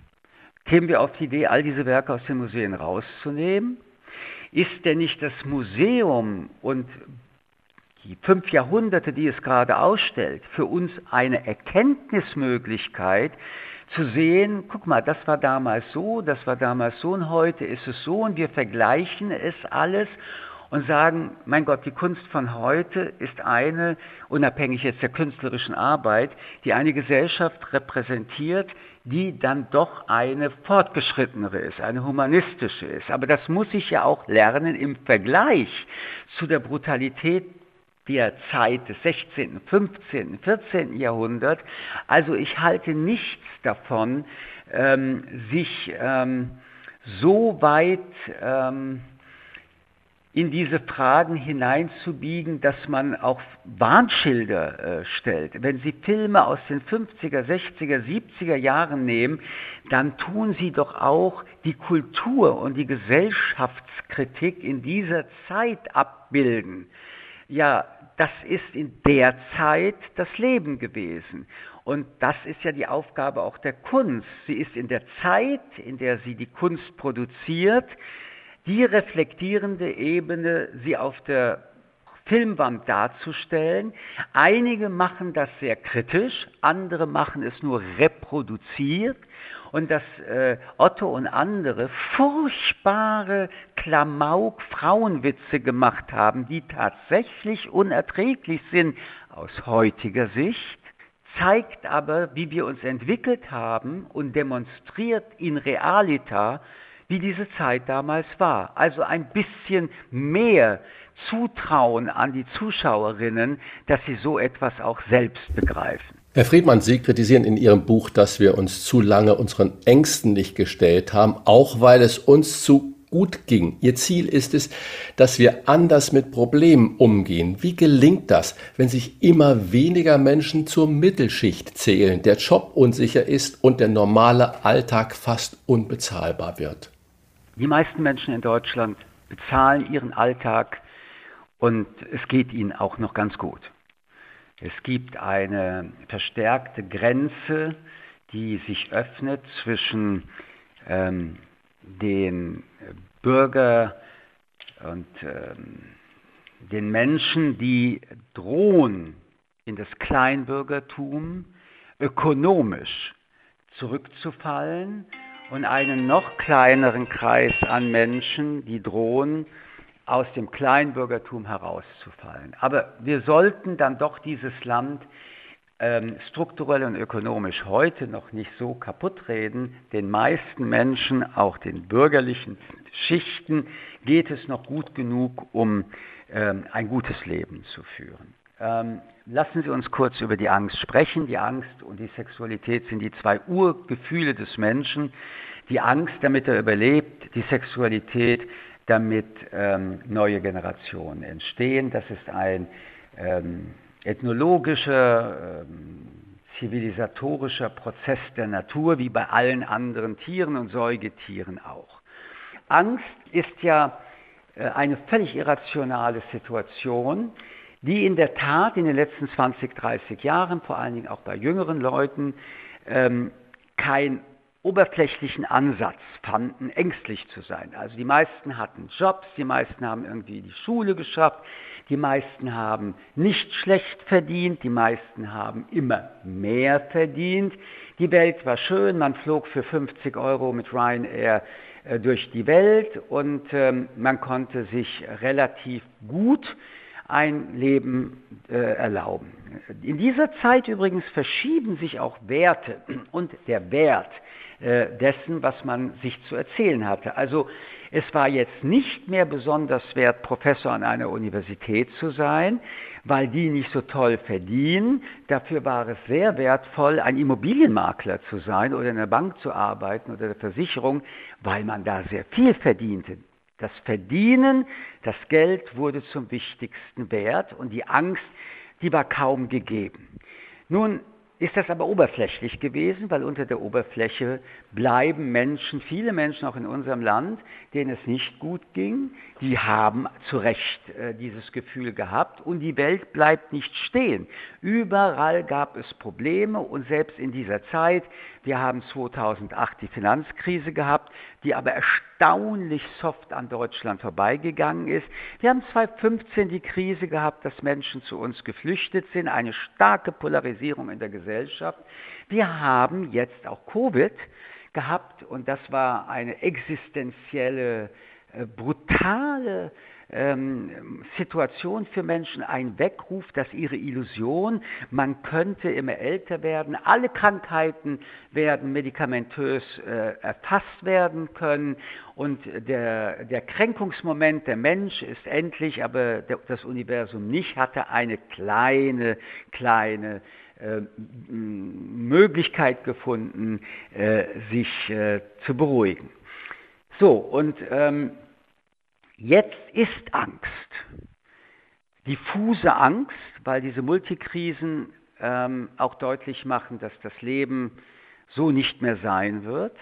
S6: Kämen wir auf die Idee, all diese Werke aus den Museen rauszunehmen ist denn nicht das Museum und die fünf Jahrhunderte, die es gerade ausstellt, für uns eine Erkenntnismöglichkeit zu sehen, guck mal, das war damals so, das war damals so und heute ist es so und wir vergleichen es alles und sagen, mein Gott, die Kunst von heute ist eine, unabhängig jetzt der künstlerischen Arbeit, die eine Gesellschaft repräsentiert, die dann doch eine fortgeschrittenere ist, eine humanistische ist. Aber das muss ich ja auch lernen im Vergleich zu der Brutalität der Zeit des 16., 15., 14. Jahrhunderts. Also ich halte nichts davon, ähm, sich ähm, so weit ähm, in diese Fragen hineinzubiegen, dass man auch Warnschilder äh, stellt. Wenn Sie Filme aus den 50er, 60er, 70er Jahren nehmen, dann tun Sie doch auch die Kultur und die Gesellschaftskritik in dieser Zeit abbilden. Ja, das ist in der Zeit das Leben gewesen. Und das ist ja die Aufgabe auch der Kunst. Sie ist in der Zeit, in der sie die Kunst produziert, die reflektierende Ebene, sie auf der Filmwand darzustellen. Einige machen das sehr kritisch, andere machen es nur reproduziert und dass äh, Otto und andere furchtbare Klamauk-Frauenwitze gemacht haben, die tatsächlich unerträglich sind aus heutiger Sicht, zeigt aber, wie wir uns entwickelt haben und demonstriert in realita, wie diese Zeit damals war. Also ein bisschen mehr Zutrauen an die Zuschauerinnen, dass sie so etwas auch selbst begreifen.
S3: Herr Friedmann, Sie kritisieren in Ihrem Buch, dass wir uns zu lange unseren Ängsten nicht gestellt haben, auch weil es uns zu gut ging. Ihr Ziel ist es, dass wir anders mit Problemen umgehen. Wie gelingt das, wenn sich immer weniger Menschen zur Mittelschicht zählen, der Job unsicher ist und der normale Alltag fast unbezahlbar wird?
S6: Die meisten Menschen in Deutschland bezahlen ihren Alltag und es geht ihnen auch noch ganz gut. Es gibt eine verstärkte Grenze, die sich öffnet zwischen ähm, den Bürger und ähm, den Menschen, die drohen, in das Kleinbürgertum ökonomisch zurückzufallen und einen noch kleineren Kreis an Menschen, die drohen, aus dem Kleinbürgertum herauszufallen. Aber wir sollten dann doch dieses Land ähm, strukturell und ökonomisch heute noch nicht so kaputt reden. Den meisten Menschen, auch den bürgerlichen Schichten, geht es noch gut genug, um ähm, ein gutes Leben zu führen. Ähm, lassen Sie uns kurz über die Angst sprechen. Die Angst und die Sexualität sind die zwei Urgefühle des Menschen. Die Angst, damit er überlebt, die Sexualität, damit ähm, neue Generationen entstehen. Das ist ein ähm, ethnologischer, ähm, zivilisatorischer Prozess der Natur, wie bei allen anderen Tieren und Säugetieren auch. Angst ist ja äh, eine völlig irrationale Situation, die in der Tat in den letzten 20, 30 Jahren, vor allen Dingen auch bei jüngeren Leuten, ähm, keinen oberflächlichen Ansatz fanden, ängstlich zu sein. Also die meisten hatten Jobs, die meisten haben irgendwie die Schule geschafft, die meisten haben nicht schlecht verdient, die meisten haben immer mehr verdient. Die Welt war schön, man flog für 50 Euro mit Ryanair äh, durch die Welt und ähm, man konnte sich relativ gut ein Leben äh, erlauben. In dieser Zeit übrigens verschieben sich auch Werte und der Wert äh, dessen, was man sich zu erzählen hatte. Also es war jetzt nicht mehr besonders wert, Professor an einer Universität zu sein, weil die nicht so toll verdienen. Dafür war es sehr wertvoll, ein Immobilienmakler zu sein oder in der Bank zu arbeiten oder der Versicherung, weil man da sehr viel verdiente. Das Verdienen, das Geld wurde zum wichtigsten Wert und die Angst, die war kaum gegeben. Nun ist das aber oberflächlich gewesen, weil unter der Oberfläche bleiben Menschen, viele Menschen auch in unserem Land, denen es nicht gut ging, die haben zu Recht äh, dieses Gefühl gehabt und die Welt bleibt nicht stehen. Überall gab es Probleme und selbst in dieser Zeit, wir haben 2008 die Finanzkrise gehabt, die aber erstaunlich soft an Deutschland vorbeigegangen ist. Wir haben 2015 die Krise gehabt, dass Menschen zu uns geflüchtet sind, eine starke Polarisierung in der Gesellschaft. Wir haben jetzt auch Covid gehabt und das war eine existenzielle, äh, brutale ähm, Situation für Menschen, ein Weckruf, dass ihre Illusion, man könnte immer älter werden, alle Krankheiten werden medikamentös äh, erfasst werden können und der, der Kränkungsmoment, der Mensch ist endlich, aber der, das Universum nicht, hatte eine kleine, kleine äh, Möglichkeit gefunden, äh, sich äh, zu beruhigen. So, und ähm, Jetzt ist Angst. Diffuse Angst, weil diese Multikrisen ähm, auch deutlich machen, dass das Leben so nicht mehr sein wird.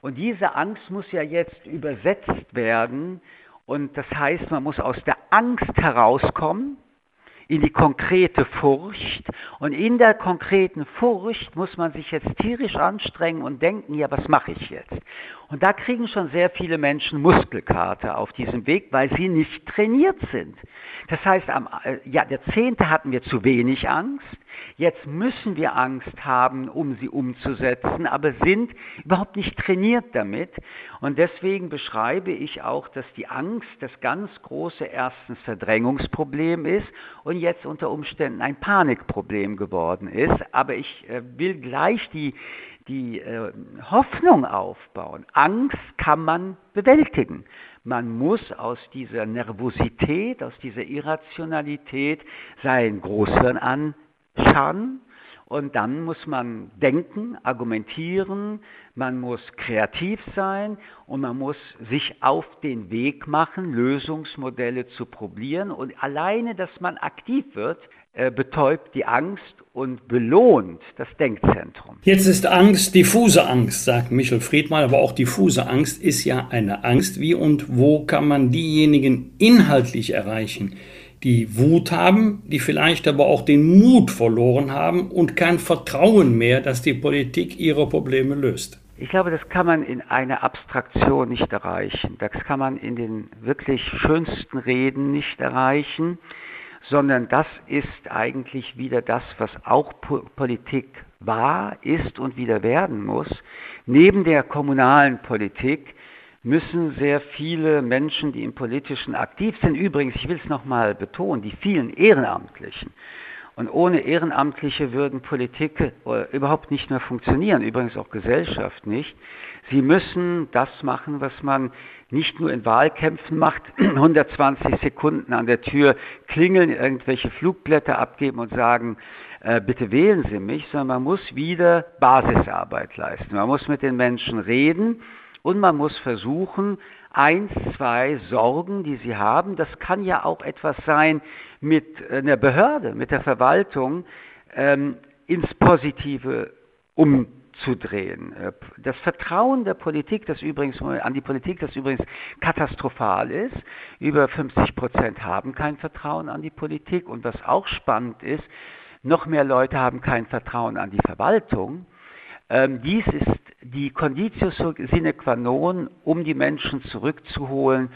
S6: Und diese Angst muss ja jetzt übersetzt werden. Und das heißt, man muss aus der Angst herauskommen in die konkrete Furcht. Und in der konkreten Furcht muss man sich jetzt tierisch anstrengen und denken, ja, was mache ich jetzt? Und da kriegen schon sehr viele Menschen Muskelkater auf diesem Weg, weil sie nicht trainiert sind. Das heißt, am äh, ja, Jahrzehnte hatten wir zu wenig Angst. Jetzt müssen wir Angst haben, um sie umzusetzen, aber sind überhaupt nicht trainiert damit. Und deswegen beschreibe ich auch, dass die Angst das ganz große erstens Verdrängungsproblem ist und jetzt unter Umständen ein Panikproblem geworden ist. Aber ich äh, will gleich die die äh, Hoffnung aufbauen. Angst kann man bewältigen. Man muss aus dieser Nervosität, aus dieser Irrationalität sein Großhirn anschauen und dann muss man denken, argumentieren, man muss kreativ sein und man muss sich auf den Weg machen, Lösungsmodelle zu probieren. Und alleine, dass man aktiv wird, äh, betäubt die Angst und belohnt das Denkzentrum.
S4: Jetzt ist Angst diffuse Angst, sagt Michel Friedmann, aber auch diffuse Angst ist ja eine Angst. Wie und wo kann man diejenigen inhaltlich erreichen, die Wut haben, die vielleicht aber auch den Mut verloren haben und kein Vertrauen mehr, dass die Politik ihre Probleme löst?
S6: Ich glaube, das kann man in einer Abstraktion nicht erreichen. Das kann man in den wirklich schönsten Reden nicht erreichen sondern das ist eigentlich wieder das, was auch Politik war, ist und wieder werden muss. Neben der kommunalen Politik müssen sehr viele Menschen, die im Politischen aktiv sind, übrigens, ich will es nochmal betonen, die vielen Ehrenamtlichen, und ohne Ehrenamtliche würden Politik äh, überhaupt nicht mehr funktionieren, übrigens auch Gesellschaft nicht. Sie müssen das machen, was man nicht nur in Wahlkämpfen macht, [clears throat] 120 Sekunden an der Tür klingeln, irgendwelche Flugblätter abgeben und sagen, äh, bitte wählen Sie mich, sondern man muss wieder Basisarbeit leisten. Man muss mit den Menschen reden und man muss versuchen, eins, zwei Sorgen, die sie haben, das kann ja auch etwas sein mit einer Behörde, mit der Verwaltung, ähm, ins Positive umzudrehen. Äh, das Vertrauen der Politik, das übrigens an die Politik, das übrigens katastrophal ist. Über 50 Prozent haben kein Vertrauen an die Politik. Und was auch spannend ist, noch mehr Leute haben kein Vertrauen an die Verwaltung. Ähm, dies ist die Conditio sine qua non, um die Menschen zurückzuholen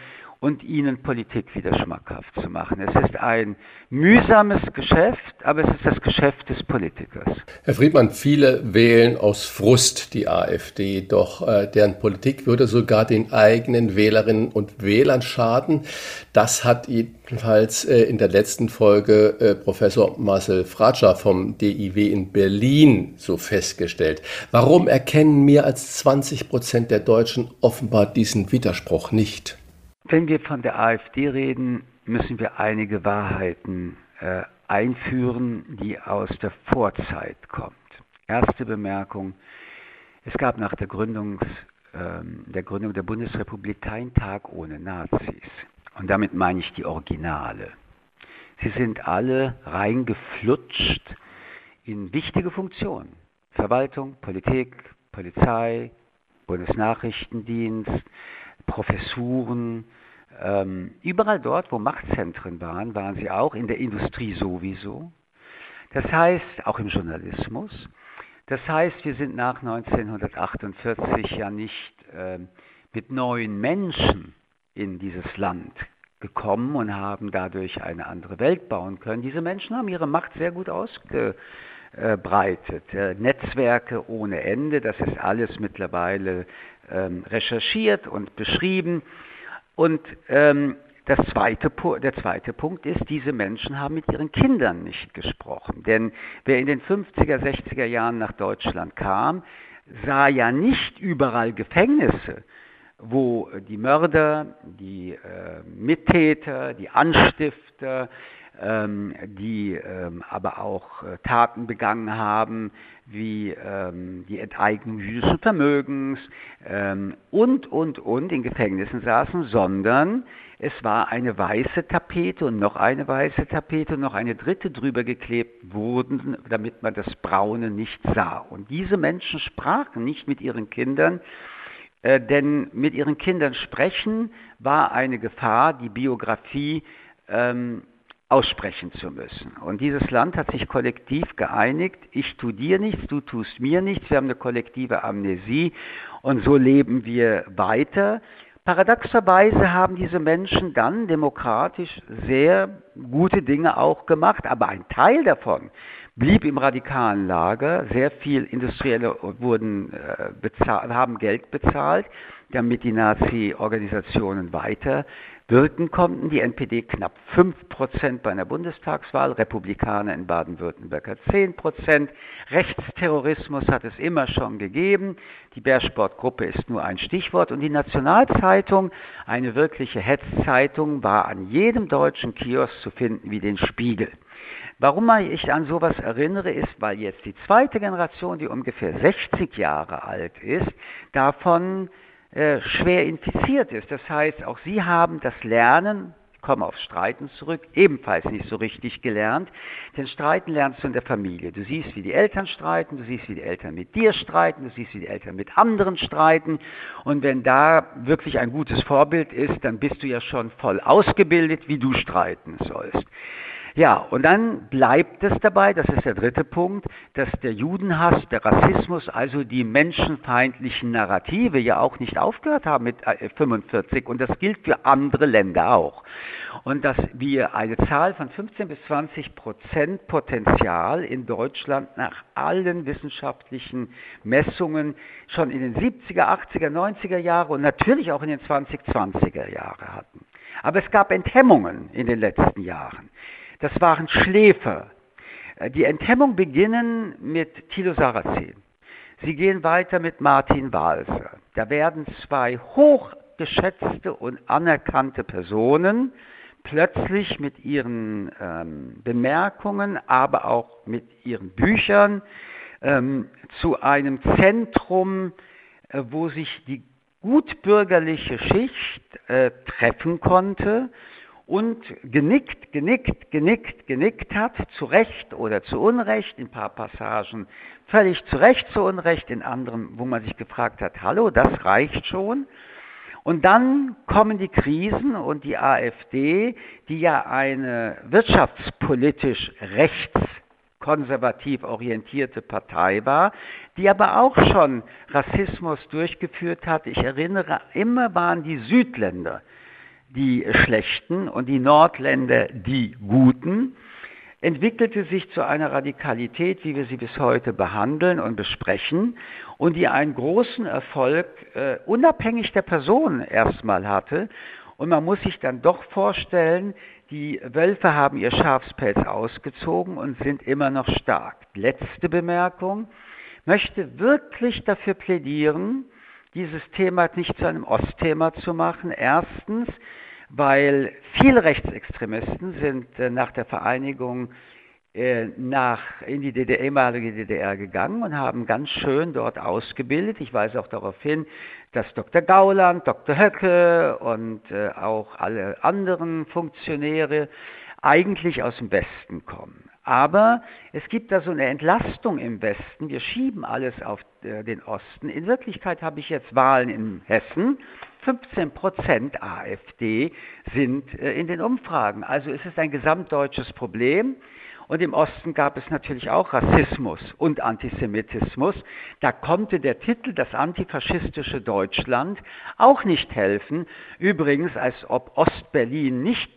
S6: und ihnen Politik wieder schmackhaft zu machen. Es ist ein mühsames Geschäft, aber es ist das Geschäft des Politikers.
S3: Herr Friedmann, viele wählen aus Frust die AfD, doch äh, deren Politik würde sogar den eigenen Wählerinnen und Wählern schaden. Das hat jedenfalls äh, in der letzten Folge äh, Professor Marcel Fratscher vom DIW in Berlin so festgestellt. Warum erkennen mehr als 20 Prozent der Deutschen offenbar diesen Widerspruch nicht?
S6: Wenn wir von der AfD reden, müssen wir einige Wahrheiten äh, einführen, die aus der Vorzeit kommt. Erste Bemerkung. Es gab nach der, Gründungs, äh, der Gründung der Bundesrepublik keinen Tag ohne Nazis. Und damit meine ich die Originale. Sie sind alle reingeflutscht in wichtige Funktionen. Verwaltung, Politik, Polizei, Bundesnachrichtendienst, Professuren, ähm, überall dort, wo Machtzentren waren, waren sie auch, in der Industrie sowieso. Das heißt, auch im Journalismus. Das heißt, wir sind nach 1948 ja nicht äh, mit neuen Menschen in dieses Land gekommen und haben dadurch eine andere Welt bauen können. Diese Menschen haben ihre Macht sehr gut ausgebreitet. Äh, Netzwerke ohne Ende, das ist alles mittlerweile ähm, recherchiert und beschrieben. Und ähm, das zweite, der zweite Punkt ist, diese Menschen haben mit ihren Kindern nicht gesprochen. Denn wer in den 50er, 60er Jahren nach Deutschland kam, sah ja nicht überall Gefängnisse, wo die Mörder, die äh, Mittäter, die Anstifter, ähm, die ähm, aber auch äh, Taten begangen haben, wie ähm, die Enteignung jüdischen Vermögens ähm, und, und, und in Gefängnissen saßen, sondern es war eine weiße Tapete und noch eine weiße Tapete und noch eine dritte drüber geklebt wurden, damit man das Braune nicht sah. Und diese Menschen sprachen nicht mit ihren Kindern, äh, denn mit ihren Kindern sprechen war eine Gefahr, die Biografie ähm, aussprechen zu müssen. Und dieses Land hat sich kollektiv geeinigt, ich tue dir nichts, du tust mir nichts, wir haben eine kollektive Amnesie und so leben wir weiter. Paradoxerweise haben diese Menschen dann demokratisch sehr gute Dinge auch gemacht, aber ein Teil davon blieb im radikalen Lager. Sehr viel Industrielle wurden, äh, haben Geld bezahlt, damit die Nazi-Organisationen weiter wirken konnten. Die NPD knapp 5% bei einer Bundestagswahl, Republikaner in Baden-Württemberg hat 10%. Rechtsterrorismus hat es immer schon gegeben. Die Bärsportgruppe ist nur ein Stichwort. Und die Nationalzeitung, eine wirkliche Hetzzeitung, war an jedem deutschen Kiosk zu finden wie den Spiegel. Warum ich an sowas erinnere, ist, weil jetzt die zweite Generation, die ungefähr 60 Jahre alt ist, davon äh, schwer infiziert ist. Das heißt, auch sie haben das Lernen, ich komme aufs Streiten zurück, ebenfalls nicht so richtig gelernt. Denn Streiten lernst du in der Familie. Du siehst, wie die Eltern streiten, du siehst, wie die Eltern mit dir streiten, du siehst, wie die Eltern mit anderen streiten. Und wenn da wirklich ein gutes Vorbild ist, dann bist du ja schon voll ausgebildet, wie du streiten sollst. Ja, und dann bleibt es dabei, das ist der dritte Punkt, dass der Judenhass, der Rassismus, also die menschenfeindlichen Narrative ja auch nicht aufgehört haben mit 45 äh, und das gilt für andere Länder auch. Und dass wir eine Zahl von 15 bis 20 Prozent Potenzial in Deutschland nach allen wissenschaftlichen Messungen schon in den 70er, 80er, 90er Jahren und natürlich auch in den 2020er Jahren hatten. Aber es gab Enthemmungen in den letzten Jahren das waren Schläfer. Äh, die Enthemmung beginnen mit Thilo Sarrazin. Sie gehen weiter mit Martin Walser. Da werden zwei hochgeschätzte und anerkannte Personen plötzlich mit ihren ähm, Bemerkungen, aber auch mit ihren Büchern ähm, zu einem Zentrum, äh, wo sich die gutbürgerliche Schicht äh, treffen konnte und genickt, genickt, genickt, genickt hat, zu Recht oder zu Unrecht, in ein paar Passagen völlig zu Recht, zu Unrecht, in anderen, wo man sich gefragt hat, hallo, das reicht schon. Und dann kommen die Krisen und die AfD, die ja eine wirtschaftspolitisch rechtskonservativ orientierte Partei war, die aber auch schon Rassismus durchgeführt hat. Ich erinnere, immer waren die Südländer die Schlechten und die Nordländer die Guten, entwickelte sich zu einer Radikalität, wie wir sie bis heute behandeln und besprechen und die einen großen Erfolg äh, unabhängig der Person erstmal hatte. Und man muss sich dann doch vorstellen, die Wölfe haben ihr Schafspelz ausgezogen und sind immer noch stark. Letzte Bemerkung, möchte wirklich dafür plädieren, dieses Thema nicht zu einem Ostthema zu machen. Erstens, weil viele Rechtsextremisten sind äh, nach der Vereinigung äh, nach, in die DDR, ehemalige DDR gegangen und haben ganz schön dort ausgebildet. Ich weise auch darauf hin, dass Dr. Gauland, Dr. Höcke und äh, auch alle anderen Funktionäre eigentlich aus dem Westen kommen. Aber es gibt da so eine Entlastung im Westen. Wir schieben alles auf den Osten. In Wirklichkeit habe ich jetzt Wahlen in Hessen 15 Prozent AfD sind äh, in den Umfragen. Also ist es ein gesamtdeutsches Problem. Und im Osten gab es natürlich auch Rassismus und Antisemitismus. Da konnte der Titel Das antifaschistische Deutschland auch nicht helfen. Übrigens, als ob Ostberlin nicht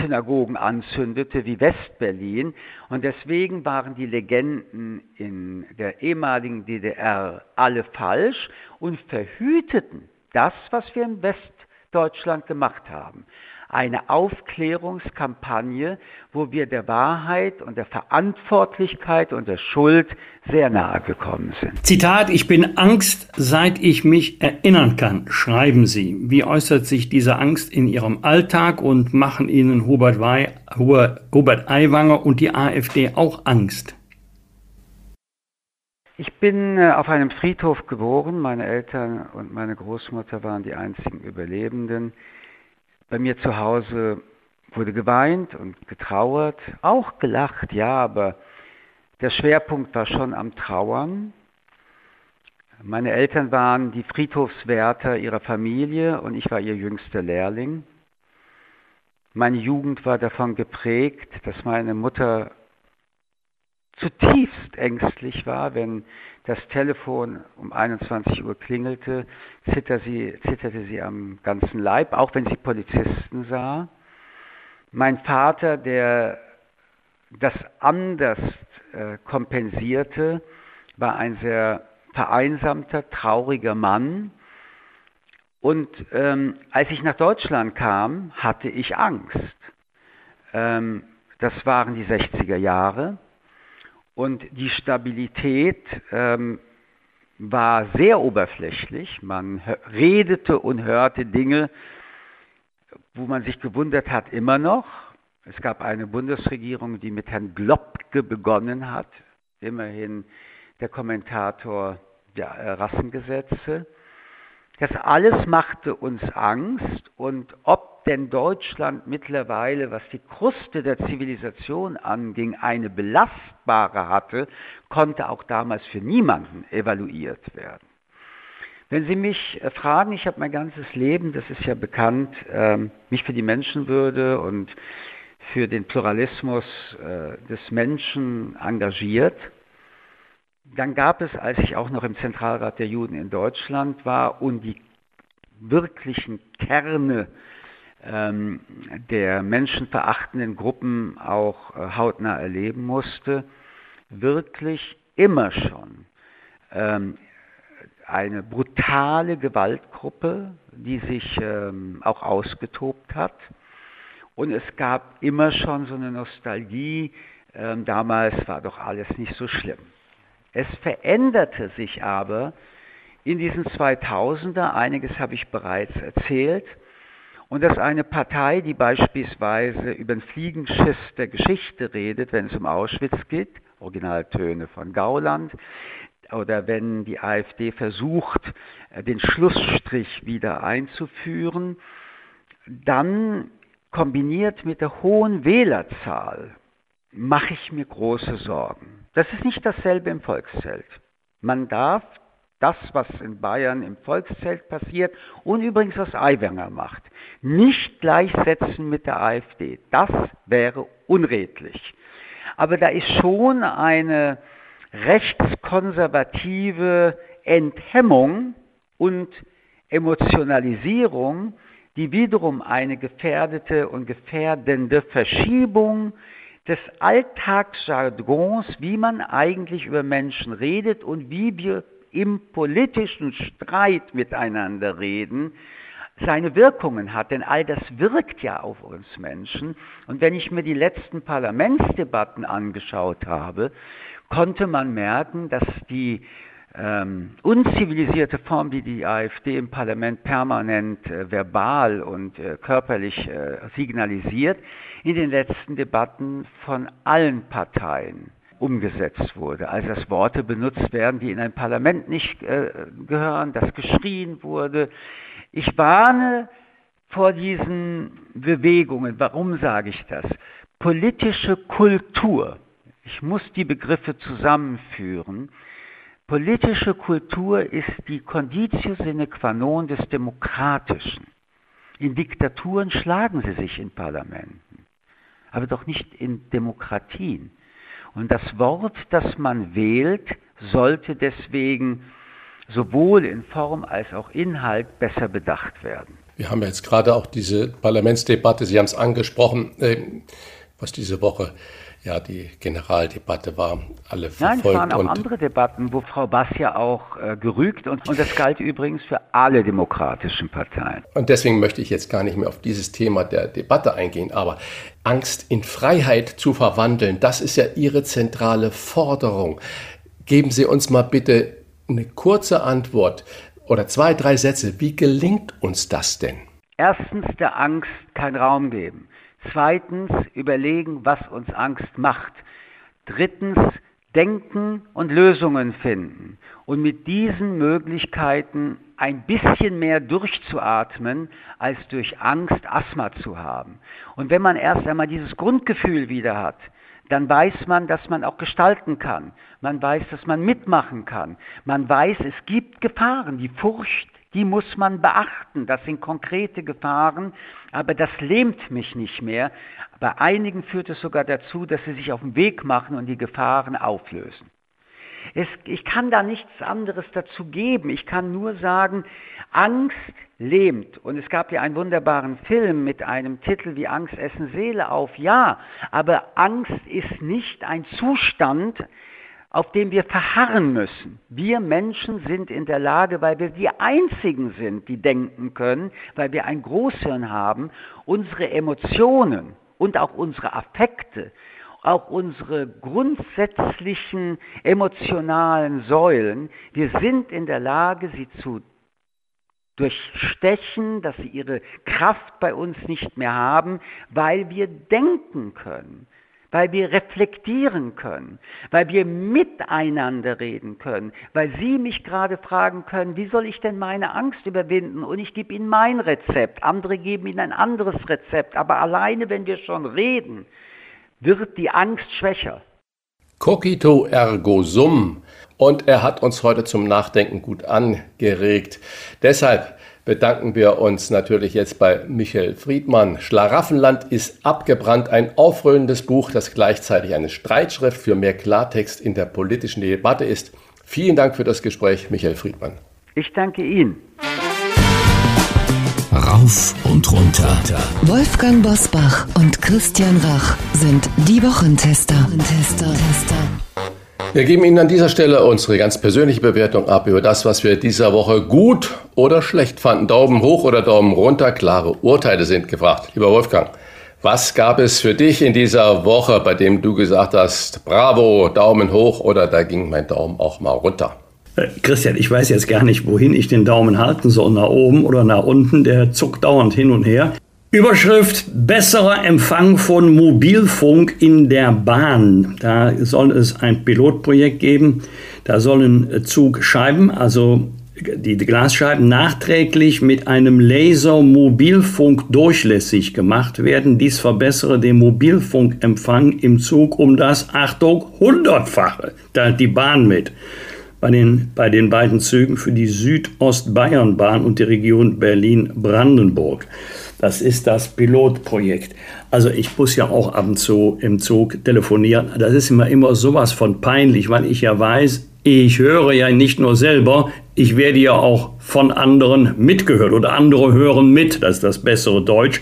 S6: Synagogen anzündete wie Westberlin. Und deswegen waren die Legenden in der ehemaligen DDR alle falsch und verhüteten das, was wir in Westdeutschland gemacht haben. Eine Aufklärungskampagne, wo wir der Wahrheit und der Verantwortlichkeit und der Schuld sehr nahe gekommen sind.
S4: Zitat, ich bin Angst, seit ich mich erinnern kann, schreiben Sie. Wie äußert sich diese Angst in Ihrem Alltag und machen Ihnen Hubert, Wei, Hubert Aiwanger und die AfD auch Angst?
S6: Ich bin äh, auf einem Friedhof geboren. Meine Eltern und meine Großmutter waren die einzigen Überlebenden. Bei mir zu Hause wurde geweint und getrauert, auch gelacht, ja, aber der Schwerpunkt war schon am Trauern. Meine Eltern waren die Friedhofswärter ihrer Familie und ich war ihr jüngster Lehrling. Meine Jugend war davon geprägt, dass meine Mutter zutiefst ängstlich war, wenn das Telefon um 21 Uhr klingelte, zitterte sie, zitterte sie am ganzen Leib, auch wenn sie Polizisten sah. Mein Vater, der das anders äh, kompensierte, war ein sehr vereinsamter, trauriger Mann. Und ähm, als ich nach Deutschland kam, hatte ich Angst. Ähm, das waren die 60er Jahre. Und die Stabilität ähm, war sehr oberflächlich. Man redete und hörte Dinge, wo man sich gewundert hat, immer noch. Es gab eine Bundesregierung, die mit Herrn Globke begonnen hat, immerhin der Kommentator der Rassengesetze. Das alles machte uns Angst und ob denn Deutschland mittlerweile, was die Kruste der Zivilisation anging, eine belastbare hatte, konnte auch damals für niemanden evaluiert werden. Wenn Sie mich äh, fragen, ich habe mein ganzes Leben, das ist ja bekannt, ähm, mich für die Menschenwürde und für den Pluralismus äh, des Menschen engagiert, dann gab es, als ich auch noch im Zentralrat der Juden in Deutschland war und die wirklichen Kerne ähm, der menschenverachtenden Gruppen auch äh, hautnah erleben musste, wirklich immer schon ähm, eine brutale Gewaltgruppe, die sich ähm, auch ausgetobt hat. Und es gab immer schon so eine Nostalgie, ähm, damals war doch alles nicht so schlimm. Es veränderte sich aber in diesen 2000er, einiges habe ich bereits erzählt, und dass eine Partei, die beispielsweise über den Fliegenschiss der Geschichte redet, wenn es um Auschwitz geht, Originaltöne von Gauland, oder wenn die AfD versucht, den Schlussstrich wieder einzuführen, dann kombiniert mit der hohen Wählerzahl mache ich mir große Sorgen. Das ist nicht dasselbe im Volkszelt. Man darf das, was in Bayern im Volkszelt passiert und übrigens was Aiwanger macht, nicht gleichsetzen mit der AfD. Das wäre unredlich. Aber da ist schon eine rechtskonservative Enthemmung und Emotionalisierung, die wiederum eine gefährdete und gefährdende Verschiebung des Alltagsjargons, wie man eigentlich über Menschen redet und wie wir im politischen Streit miteinander reden, seine Wirkungen hat. Denn all das wirkt ja auf uns Menschen. Und wenn ich mir die letzten Parlamentsdebatten angeschaut habe, konnte man merken, dass die ähm, unzivilisierte Form, die die AfD im Parlament permanent äh, verbal und äh, körperlich äh, signalisiert, in den letzten Debatten von allen Parteien umgesetzt wurde. Also dass Worte benutzt werden, die in ein Parlament nicht äh, gehören, dass geschrien wurde. Ich warne vor diesen Bewegungen. Warum sage ich das? Politische Kultur. Ich muss die Begriffe zusammenführen Politische Kultur ist die Conditio sine qua non des Demokratischen. In Diktaturen schlagen sie sich in Parlamenten, aber doch nicht in Demokratien. Und das Wort, das man wählt, sollte deswegen sowohl in Form als auch Inhalt besser bedacht werden.
S3: Wir haben jetzt gerade auch diese Parlamentsdebatte, Sie haben es angesprochen, äh, was diese Woche ja die Generaldebatte war, alle verfolgt.
S6: Nein, es waren auch andere Debatten, wo Frau Bass ja auch äh, gerügt und, und das galt übrigens für alle demokratischen Parteien.
S3: Und deswegen möchte ich jetzt gar nicht mehr auf dieses Thema der Debatte eingehen, aber Angst in Freiheit zu verwandeln, das ist ja Ihre zentrale Forderung. Geben Sie uns mal bitte eine kurze Antwort oder zwei, drei Sätze. Wie gelingt uns das denn?
S6: Erstens der Angst keinen Raum geben. Zweitens überlegen, was uns Angst macht. Drittens denken und Lösungen finden. Und mit diesen Möglichkeiten ein bisschen mehr durchzuatmen, als durch Angst Asthma zu haben. Und wenn man erst einmal dieses Grundgefühl wieder hat, dann weiß man, dass man auch gestalten kann. Man weiß, dass man mitmachen kann. Man weiß, es gibt Gefahren. Die Furcht die muss man beachten. Das sind konkrete Gefahren, aber das lähmt mich nicht mehr. Bei einigen führt es sogar dazu, dass sie sich auf den Weg machen und die Gefahren auflösen. Es, ich kann da nichts anderes dazu geben. Ich kann nur sagen, Angst lähmt. Und es gab ja einen wunderbaren Film mit einem Titel wie Angst essen Seele auf. Ja, aber Angst ist nicht ein Zustand, auf dem wir verharren müssen. Wir Menschen sind in der Lage, weil wir die Einzigen sind, die denken können, weil wir ein Großhirn haben, unsere Emotionen und auch unsere Affekte, auch unsere grundsätzlichen emotionalen Säulen, wir sind in der Lage, sie zu durchstechen, dass sie ihre Kraft bei uns nicht mehr haben, weil wir denken können weil wir reflektieren können, weil wir miteinander reden können, weil Sie mich gerade fragen können, wie soll ich denn meine Angst überwinden? Und ich gebe Ihnen mein Rezept, andere geben Ihnen ein anderes Rezept, aber alleine, wenn wir schon reden, wird die Angst schwächer.
S3: Cogito ergo sum. Und er hat uns heute zum Nachdenken gut angeregt. Deshalb bedanken wir uns natürlich jetzt bei Michael Friedmann. Schlaraffenland ist abgebrannt, ein aufrührendes Buch, das gleichzeitig eine Streitschrift für mehr Klartext in der politischen Debatte ist. Vielen Dank für das Gespräch, Michael Friedmann.
S6: Ich danke Ihnen.
S2: Rauf und runter.
S1: Wolfgang Bosbach und Christian Rach sind die Wochentester. Wochentester.
S3: Wir geben Ihnen an dieser Stelle unsere ganz persönliche Bewertung ab über das, was wir dieser Woche gut oder schlecht fanden. Daumen hoch oder Daumen runter, klare Urteile sind gefragt. Lieber Wolfgang, was gab es für dich in dieser Woche, bei dem du gesagt hast, bravo, Daumen hoch oder da ging mein Daumen auch mal runter?
S4: Äh, Christian, ich weiß jetzt gar nicht, wohin ich den Daumen halten soll, nach oben oder nach unten. Der zuckt dauernd hin und her. Überschrift Besserer Empfang von Mobilfunk in der Bahn. Da soll es ein Pilotprojekt geben. Da sollen Zugscheiben, also die Glasscheiben nachträglich mit einem Laser-Mobilfunk durchlässig gemacht werden. Dies verbessere den Mobilfunkempfang im Zug um das, Achtung, hundertfache. Da die Bahn mit. Bei den, bei den beiden Zügen für die Südostbayernbahn und die Region Berlin-Brandenburg. Das ist das Pilotprojekt. Also ich muss ja auch ab und zu im Zug telefonieren. Das ist immer, immer sowas von peinlich, weil ich ja weiß, ich höre ja nicht nur selber, ich werde ja auch von anderen mitgehört oder andere hören mit, das ist das bessere Deutsch.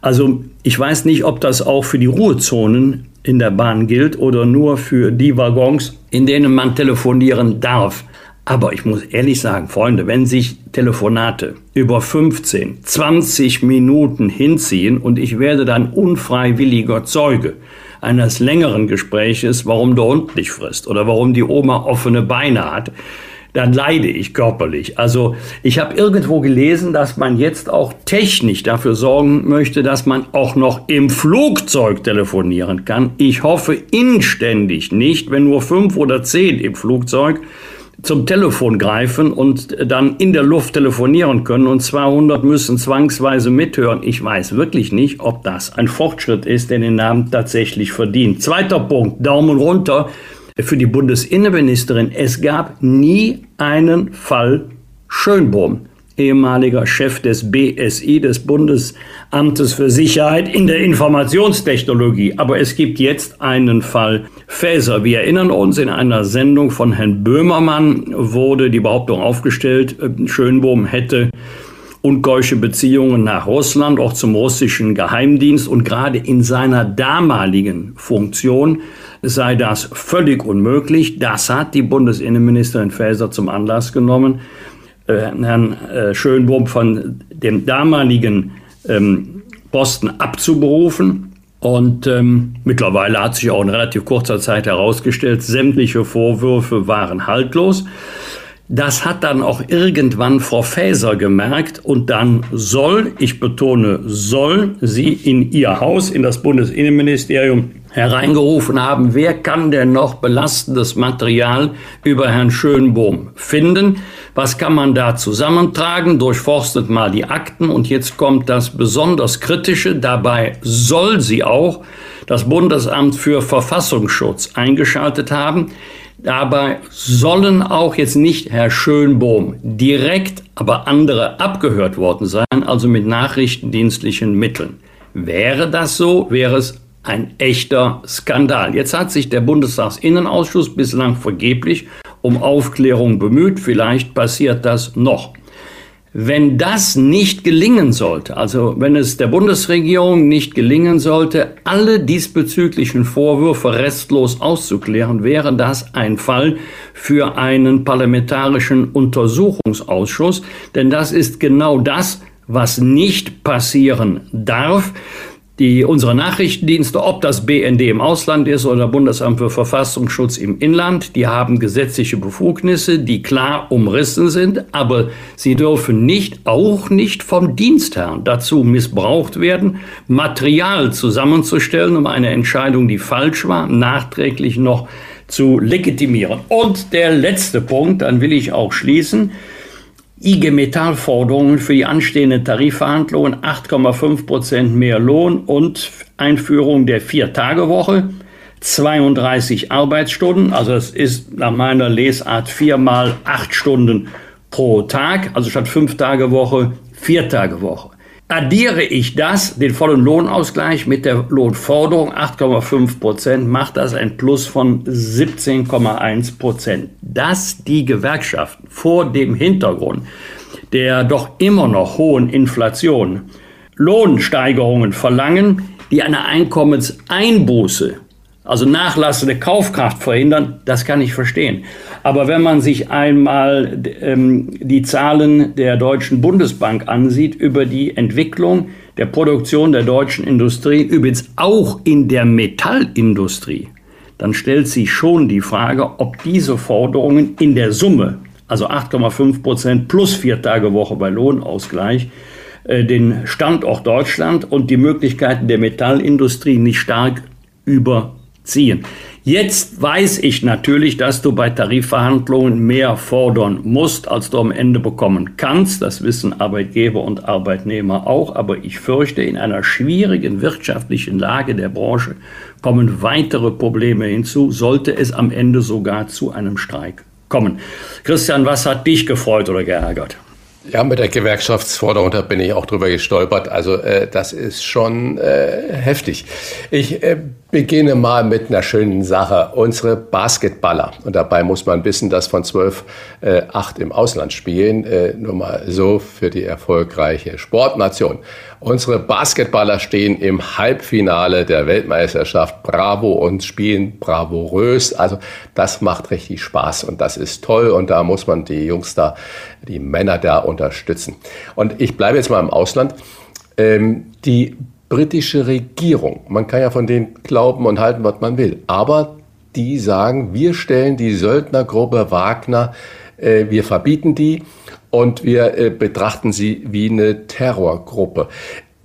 S4: Also ich weiß nicht, ob das auch für die Ruhezonen in der Bahn gilt oder nur für die Waggons, in denen man telefonieren darf. Aber ich muss ehrlich sagen, Freunde, wenn sich Telefonate über 15, 20 Minuten hinziehen und ich werde dann unfreiwilliger Zeuge, eines längeren Gespräches, warum der Hund nicht frisst oder warum die Oma offene Beine hat, dann leide ich körperlich. Also ich habe irgendwo gelesen, dass man jetzt auch technisch dafür sorgen möchte, dass man auch noch im Flugzeug telefonieren kann. Ich hoffe inständig nicht, wenn nur fünf oder zehn im Flugzeug zum Telefon greifen und dann in der Luft telefonieren können und 200 müssen zwangsweise mithören. Ich weiß wirklich nicht, ob das ein Fortschritt ist, der den Namen tatsächlich verdient. Zweiter Punkt, Daumen runter für die Bundesinnenministerin. Es gab nie einen Fall Schönbohm ehemaliger Chef des BSI, des Bundesamtes für Sicherheit in der Informationstechnologie. Aber es gibt jetzt einen Fall Faeser. Wir erinnern uns, in einer Sendung von Herrn Böhmermann wurde die Behauptung aufgestellt, äh, Schönbohm hätte unkeusche Beziehungen nach Russland, auch zum russischen Geheimdienst und gerade in seiner damaligen Funktion sei das völlig unmöglich. Das hat die Bundesinnenministerin Faeser zum Anlass genommen, äh, Herrn äh, Schönbohm von dem damaligen ähm, Posten abzuberufen. Und ähm, mittlerweile hat sich auch in relativ kurzer Zeit herausgestellt, sämtliche Vorwürfe waren haltlos. Das hat dann auch irgendwann Frau Faeser gemerkt und dann soll, ich betone, soll sie in ihr Haus, in das Bundesinnenministerium hereingerufen haben, wer kann denn noch belastendes Material über Herrn Schönbohm finden? Was kann man da zusammentragen? Durchforstet mal die Akten und jetzt kommt das besonders Kritische. Dabei soll sie auch das Bundesamt für Verfassungsschutz eingeschaltet haben. Dabei sollen auch jetzt nicht Herr Schönbohm direkt, aber andere abgehört worden sein, also mit nachrichtendienstlichen Mitteln. Wäre das so, wäre es ein echter Skandal. Jetzt hat sich der Bundestagsinnenausschuss bislang vergeblich um Aufklärung bemüht. Vielleicht passiert das noch. Wenn das nicht gelingen sollte, also wenn es der Bundesregierung nicht gelingen sollte, alle diesbezüglichen Vorwürfe restlos auszuklären, wäre das ein Fall für einen parlamentarischen Untersuchungsausschuss. Denn das ist genau das, was nicht passieren darf die, unsere Nachrichtendienste, ob das BND im Ausland ist oder Bundesamt für Verfassungsschutz im Inland, die haben gesetzliche Befugnisse, die klar umrissen sind, aber sie dürfen nicht, auch nicht vom Dienstherrn dazu missbraucht werden, Material zusammenzustellen, um eine Entscheidung, die falsch war, nachträglich noch zu legitimieren. Und der letzte Punkt, dann will ich auch schließen, IG Metall-Forderungen für die anstehenden Tarifverhandlungen 8,5 Prozent mehr Lohn und Einführung der Vier-Tage-Woche, 32 Arbeitsstunden, also es ist nach meiner Lesart viermal acht Stunden pro Tag, also statt fünf Tage Woche, vier Tage Woche. Addiere ich das, den vollen Lohnausgleich mit der Lohnforderung 8,5 Prozent, macht das ein Plus von 17,1 Prozent. Dass die Gewerkschaften vor dem Hintergrund der doch immer noch hohen Inflation Lohnsteigerungen verlangen, die eine Einkommenseinbuße also nachlassende Kaufkraft verhindern, das kann ich verstehen. Aber wenn man sich einmal ähm, die Zahlen der Deutschen Bundesbank ansieht über die Entwicklung der Produktion der deutschen Industrie, übrigens auch in der Metallindustrie, dann stellt sich schon die Frage, ob diese Forderungen in der Summe, also 8,5 Prozent plus vier Tage Woche bei Lohnausgleich, äh, den Standort Deutschland und die Möglichkeiten der Metallindustrie nicht stark über ziehen. Jetzt weiß ich natürlich, dass du bei Tarifverhandlungen mehr fordern musst, als du am Ende bekommen kannst. Das wissen Arbeitgeber und Arbeitnehmer auch. Aber ich fürchte, in einer schwierigen wirtschaftlichen Lage der Branche kommen weitere Probleme hinzu, sollte es am Ende sogar zu einem Streik kommen. Christian, was hat dich gefreut oder geärgert?
S3: Ja, mit der Gewerkschaftsforderung, da bin ich auch drüber gestolpert. Also äh, das ist schon äh, heftig. Ich äh, beginne mal mit einer schönen Sache. Unsere Basketballer, und dabei muss man wissen, dass von zwölf äh, acht im Ausland spielen, äh, nur mal so für die erfolgreiche Sportnation. Unsere Basketballer stehen im Halbfinale der Weltmeisterschaft Bravo und spielen bravourös. Also das macht richtig Spaß und das ist toll und da muss man die Jungs da, die Männer da unterstützen. Und ich bleibe jetzt mal im Ausland. Ähm, die britische Regierung, man kann ja von denen glauben und halten, was man will, aber die sagen, wir stellen die Söldnergruppe Wagner, äh, wir verbieten die und wir äh, betrachten sie wie eine Terrorgruppe.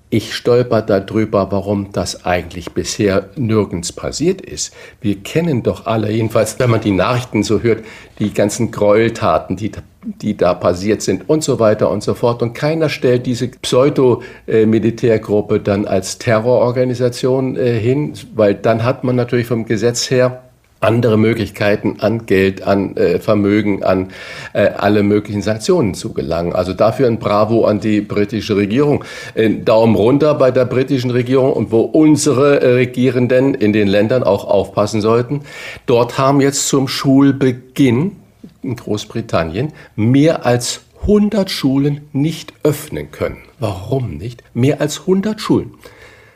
S3: Ich stolper darüber, warum das eigentlich bisher nirgends passiert ist. Wir kennen doch alle, jedenfalls wenn man die Nachrichten so hört, die ganzen Gräueltaten, die, die da passiert sind und so weiter und so fort. Und keiner stellt diese Pseudo-Militärgruppe dann als Terrororganisation äh, hin, weil dann hat man natürlich vom Gesetz her andere Möglichkeiten an Geld, an äh, Vermögen, an äh, alle möglichen Sanktionen zu gelangen. Also dafür ein Bravo an die britische Regierung. Ein Daumen runter bei der britischen Regierung und wo unsere äh, Regierenden in den Ländern auch aufpassen sollten. Dort haben jetzt zum Schulbeginn in Großbritannien mehr als 100 Schulen nicht öffnen können. Warum nicht? Mehr als 100 Schulen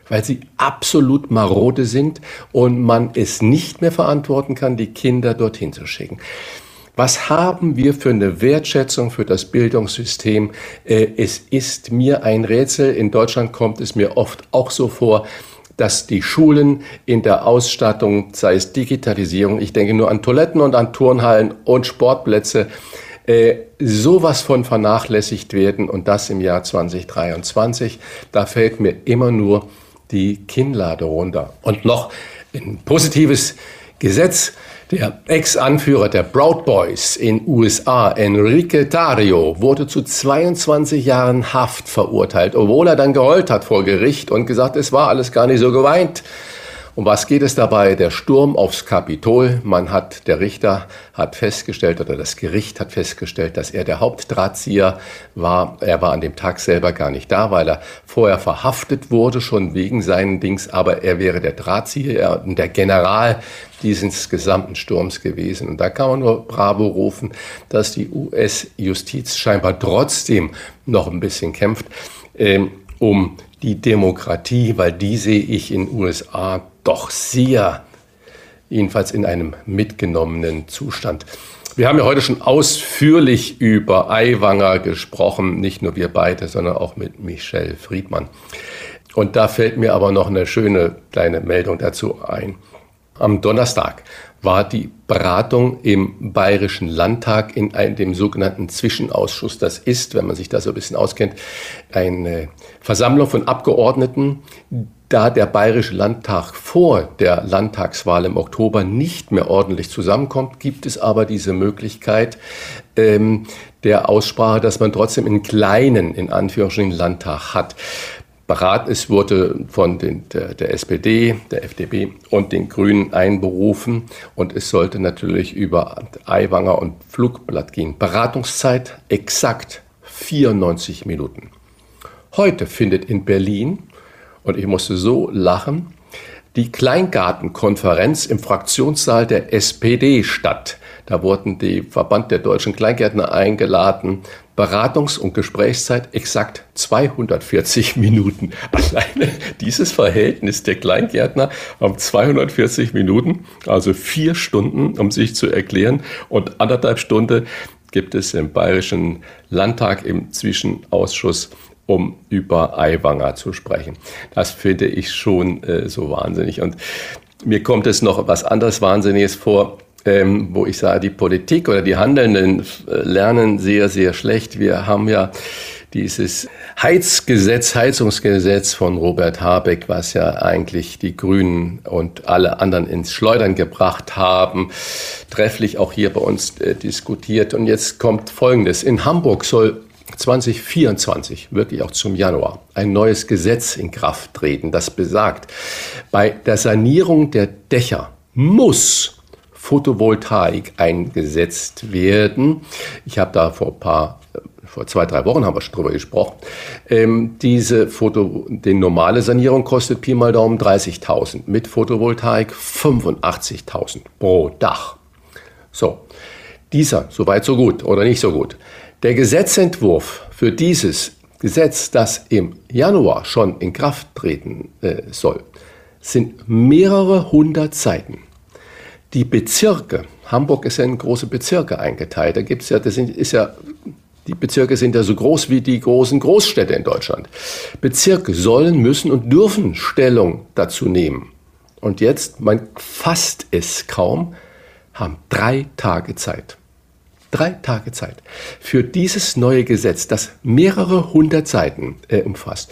S3: weil sie absolut marode sind und man es nicht mehr verantworten kann, die Kinder dorthin zu schicken. Was haben wir für eine Wertschätzung für das Bildungssystem? Äh, es ist mir ein Rätsel. In Deutschland kommt es mir oft auch so vor, dass die Schulen in der Ausstattung, sei es Digitalisierung, ich denke nur an Toiletten und an Turnhallen und Sportplätze, äh, sowas von vernachlässigt werden und das im Jahr 2023. Da fällt mir immer nur die Kinnlade runter. Und noch ein positives Gesetz. Der Ex-Anführer der Proud Boys in USA, Enrique Tario, wurde zu 22 Jahren Haft verurteilt, obwohl er dann geheult hat vor Gericht und gesagt, es war alles gar nicht so geweint. Um was geht es dabei? Der Sturm aufs Kapitol. Man hat, der Richter hat festgestellt oder das Gericht hat festgestellt, dass er der Hauptdrahtzieher war. Er war an dem Tag selber gar nicht da, weil er vorher verhaftet wurde, schon wegen seinen Dings. Aber er wäre der Drahtzieher und der General dieses gesamten Sturms gewesen. Und da kann man nur Bravo rufen, dass die US-Justiz scheinbar trotzdem noch ein bisschen kämpft, ähm, um die Demokratie, weil die sehe ich in USA doch sehr, jedenfalls in einem mitgenommenen Zustand. Wir haben ja heute schon ausführlich über Aiwanger gesprochen, nicht nur wir beide, sondern auch mit Michelle Friedmann. Und da fällt mir aber noch eine schöne kleine Meldung dazu ein. Am Donnerstag war die Beratung im Bayerischen Landtag in einem, dem sogenannten Zwischenausschuss. Das ist, wenn man sich da so ein bisschen auskennt, eine Versammlung von Abgeordneten, da der Bayerische Landtag vor der Landtagswahl im Oktober nicht mehr ordentlich zusammenkommt, gibt es aber diese Möglichkeit ähm, der Aussprache, dass man trotzdem einen kleinen, in Anführungsstrichen, Landtag hat. Berat ist, wurde von den, der, der, SPD, der FDP und den Grünen einberufen und es sollte natürlich über Eiwanger und Flugblatt gehen. Beratungszeit exakt 94 Minuten. Heute findet in Berlin, und ich musste so lachen, die Kleingartenkonferenz im Fraktionssaal der SPD statt. Da wurden die Verband der deutschen Kleingärtner eingeladen. Beratungs- und Gesprächszeit exakt 240 [laughs] Minuten. Alleine dieses Verhältnis der Kleingärtner haben 240 Minuten, also vier Stunden, um sich zu erklären und anderthalb Stunden gibt es im Bayerischen Landtag im Zwischenausschuss um über Aiwanger zu sprechen. Das finde ich schon äh, so wahnsinnig. Und mir kommt es noch was anderes Wahnsinniges vor ähm, wo ich sage, die Politik oder die Handelnden äh, lernen sehr, sehr schlecht. Wir haben ja dieses Heizgesetz, Heizungsgesetz von Robert Habeck, was ja eigentlich die Grünen und alle anderen ins Schleudern gebracht haben, trefflich auch hier bei uns äh, diskutiert. Und jetzt kommt Folgendes. In Hamburg soll 2024, wirklich auch zum Januar, ein neues Gesetz in Kraft treten, das besagt, bei der Sanierung der Dächer muss Photovoltaik eingesetzt werden. Ich habe da vor paar vor zwei, drei Wochen haben wir schon drüber gesprochen. Ähm, diese Foto, die normale Sanierung kostet Pi mal Daumen 30.000, mit Photovoltaik 85.000 pro Dach. So, dieser, so weit, so gut oder nicht so gut. Der Gesetzentwurf für dieses Gesetz, das im Januar schon in Kraft treten äh, soll, sind mehrere hundert Seiten. Die Bezirke, Hamburg ist ja in große Bezirke eingeteilt, da gibt es ja, das ist ja die Bezirke sind ja so groß wie die großen Großstädte in Deutschland. Bezirke sollen, müssen und dürfen Stellung dazu nehmen. Und jetzt, man fasst es kaum, haben drei Tage Zeit. Drei Tage Zeit für dieses neue Gesetz, das mehrere hundert Seiten äh, umfasst.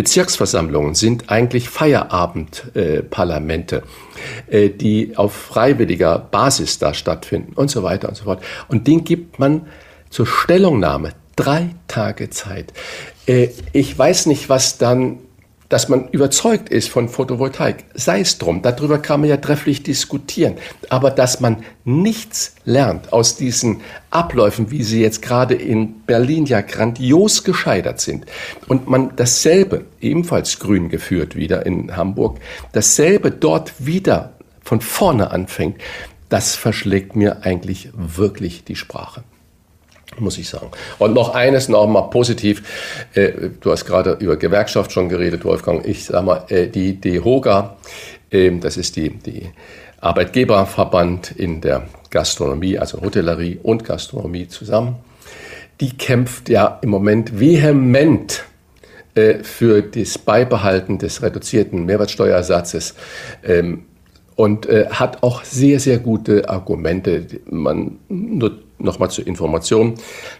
S3: Bezirksversammlungen sind eigentlich Feierabendparlamente, äh, äh, die auf freiwilliger Basis da stattfinden und so weiter und so fort. Und den gibt man zur Stellungnahme drei Tage Zeit. Äh, ich weiß nicht, was dann, dass man überzeugt ist von Photovoltaik. Sei es drum, darüber kann man ja trefflich diskutieren. Aber dass man nichts lernt aus diesen Abläufen, wie sie jetzt gerade in Berlin ja grandios gescheitert sind, und man dasselbe, ebenfalls grün geführt wieder in Hamburg, dasselbe dort wieder von vorne anfängt, das verschlägt mir eigentlich wirklich die Sprache muss ich sagen. Und noch eines noch mal positiv. Äh, du hast gerade über Gewerkschaft schon geredet, Wolfgang. Ich sage mal, äh, die DEHOGA, äh, das ist die, die Arbeitgeberverband in der Gastronomie, also Hotellerie und Gastronomie zusammen, die kämpft ja im Moment vehement äh, für das Beibehalten des reduzierten Mehrwertsteuersatzes. Ähm, und hat auch sehr, sehr gute Argumente. Man nur Nochmal zur Information.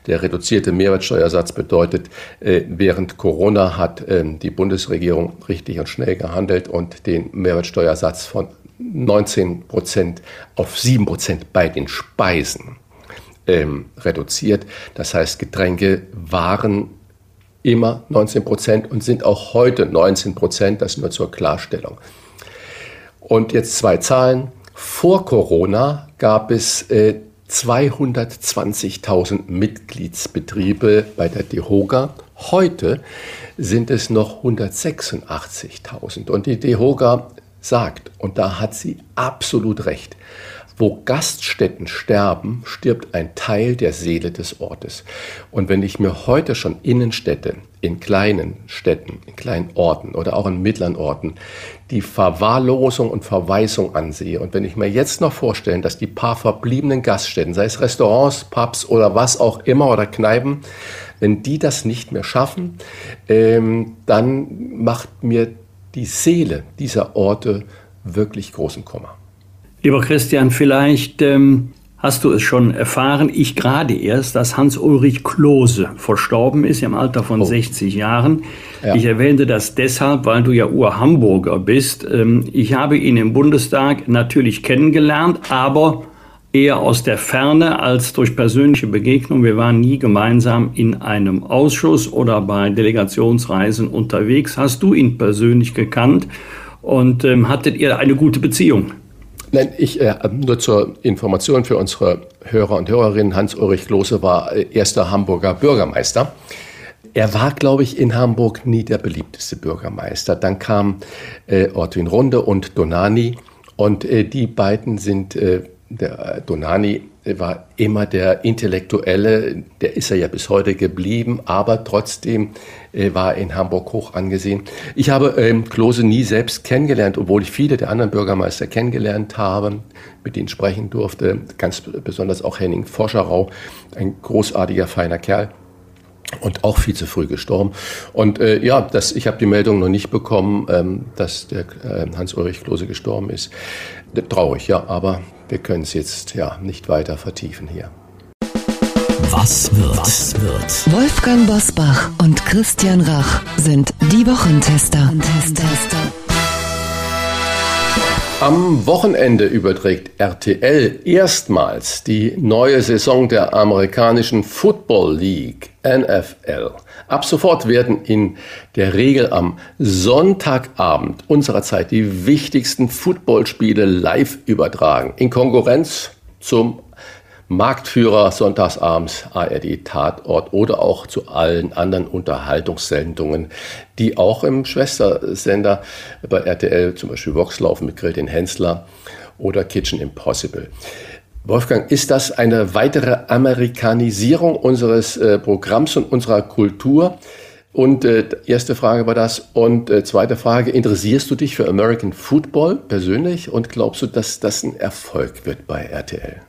S3: Der reduzierte Mehrwertsteuersatz bedeutet, äh, während Corona hat ähm, die Bundesregierung richtig und schnell gehandelt und den Mehrwertsteuersatz von 19 Prozent auf 7 Prozent bei den Speisen ähm, reduziert. Das heißt, Getränke waren immer 19 Prozent und sind auch heute 19 Prozent. Das nur zur Klarstellung. Und jetzt zwei Zahlen. Vor Corona gab es äh, 220.000 Mitgliedsbetriebe bei der DEHOGA. Heute sind es noch 186.000. Und die DEHOGA sagt, und da hat sie absolut recht, wo Gaststätten sterben, stirbt ein Teil der Seele des Ortes. Und wenn ich mir heute schon Innenstädte in kleinen Städten, in kleinen Orten oder auch in mittleren Orten die Verwahrlosung und Verweisung ansehe und wenn ich mir jetzt noch vorstellen, dass die paar verbliebenen Gaststätten, sei es Restaurants, Pubs oder was auch immer oder Kneipen, wenn die das nicht mehr schaffen, ähm, dann macht mir die Seele dieser Orte wirklich großen Kummer.
S4: Lieber Christian, vielleicht ähm, hast du es schon erfahren, ich gerade erst, dass Hans-Ulrich Klose verstorben ist im Alter von oh. 60 Jahren. Ja. Ich erwähnte das deshalb, weil du ja Ur-Hamburger bist. Ähm, ich habe ihn im Bundestag natürlich kennengelernt, aber eher aus der Ferne als durch persönliche Begegnung. Wir waren nie gemeinsam in einem Ausschuss oder bei Delegationsreisen unterwegs. Hast du ihn persönlich gekannt und ähm, hattet ihr eine gute Beziehung?
S3: Nein, ich, äh, nur zur Information für unsere Hörer und Hörerinnen. Hans-Ulrich Klose war äh, erster Hamburger Bürgermeister. Er war, glaube ich, in Hamburg nie der beliebteste Bürgermeister. Dann kam äh, Ortwin Runde und Donani. Und äh, die beiden sind, äh, der äh, Donani war immer der Intellektuelle, der ist er ja bis heute geblieben, aber trotzdem äh, war in Hamburg hoch angesehen. Ich habe ähm, Klose nie selbst kennengelernt, obwohl ich viele der anderen Bürgermeister kennengelernt habe, mit denen sprechen durfte, ganz besonders auch Henning Forscherau, ein großartiger, feiner Kerl und auch viel zu früh gestorben. Und äh, ja, das, ich habe die Meldung noch nicht bekommen, ähm, dass der äh, Hans-Ulrich Klose gestorben ist. Traurig, ja, aber wir können es jetzt ja nicht weiter vertiefen hier.
S1: Was wird? Was wird? Wolfgang Bosbach und Christian Rach sind die Wochentester.
S3: Am Wochenende überträgt RTL erstmals die neue Saison der amerikanischen Football League NFL. Ab sofort werden in der Regel am Sonntagabend unserer Zeit die wichtigsten Footballspiele live übertragen, in Konkurrenz zum Marktführer sonntagsabends ARD Tatort oder auch zu allen anderen Unterhaltungssendungen, die auch im Schwestersender bei RTL, zum Beispiel Vox laufen mit Grill den Hensler oder Kitchen Impossible. Wolfgang, ist das eine weitere Amerikanisierung unseres äh, Programms und unserer Kultur? Und äh, erste Frage war das. Und äh, zweite Frage, interessierst du dich für American Football persönlich und glaubst du, dass das ein Erfolg wird bei RTL?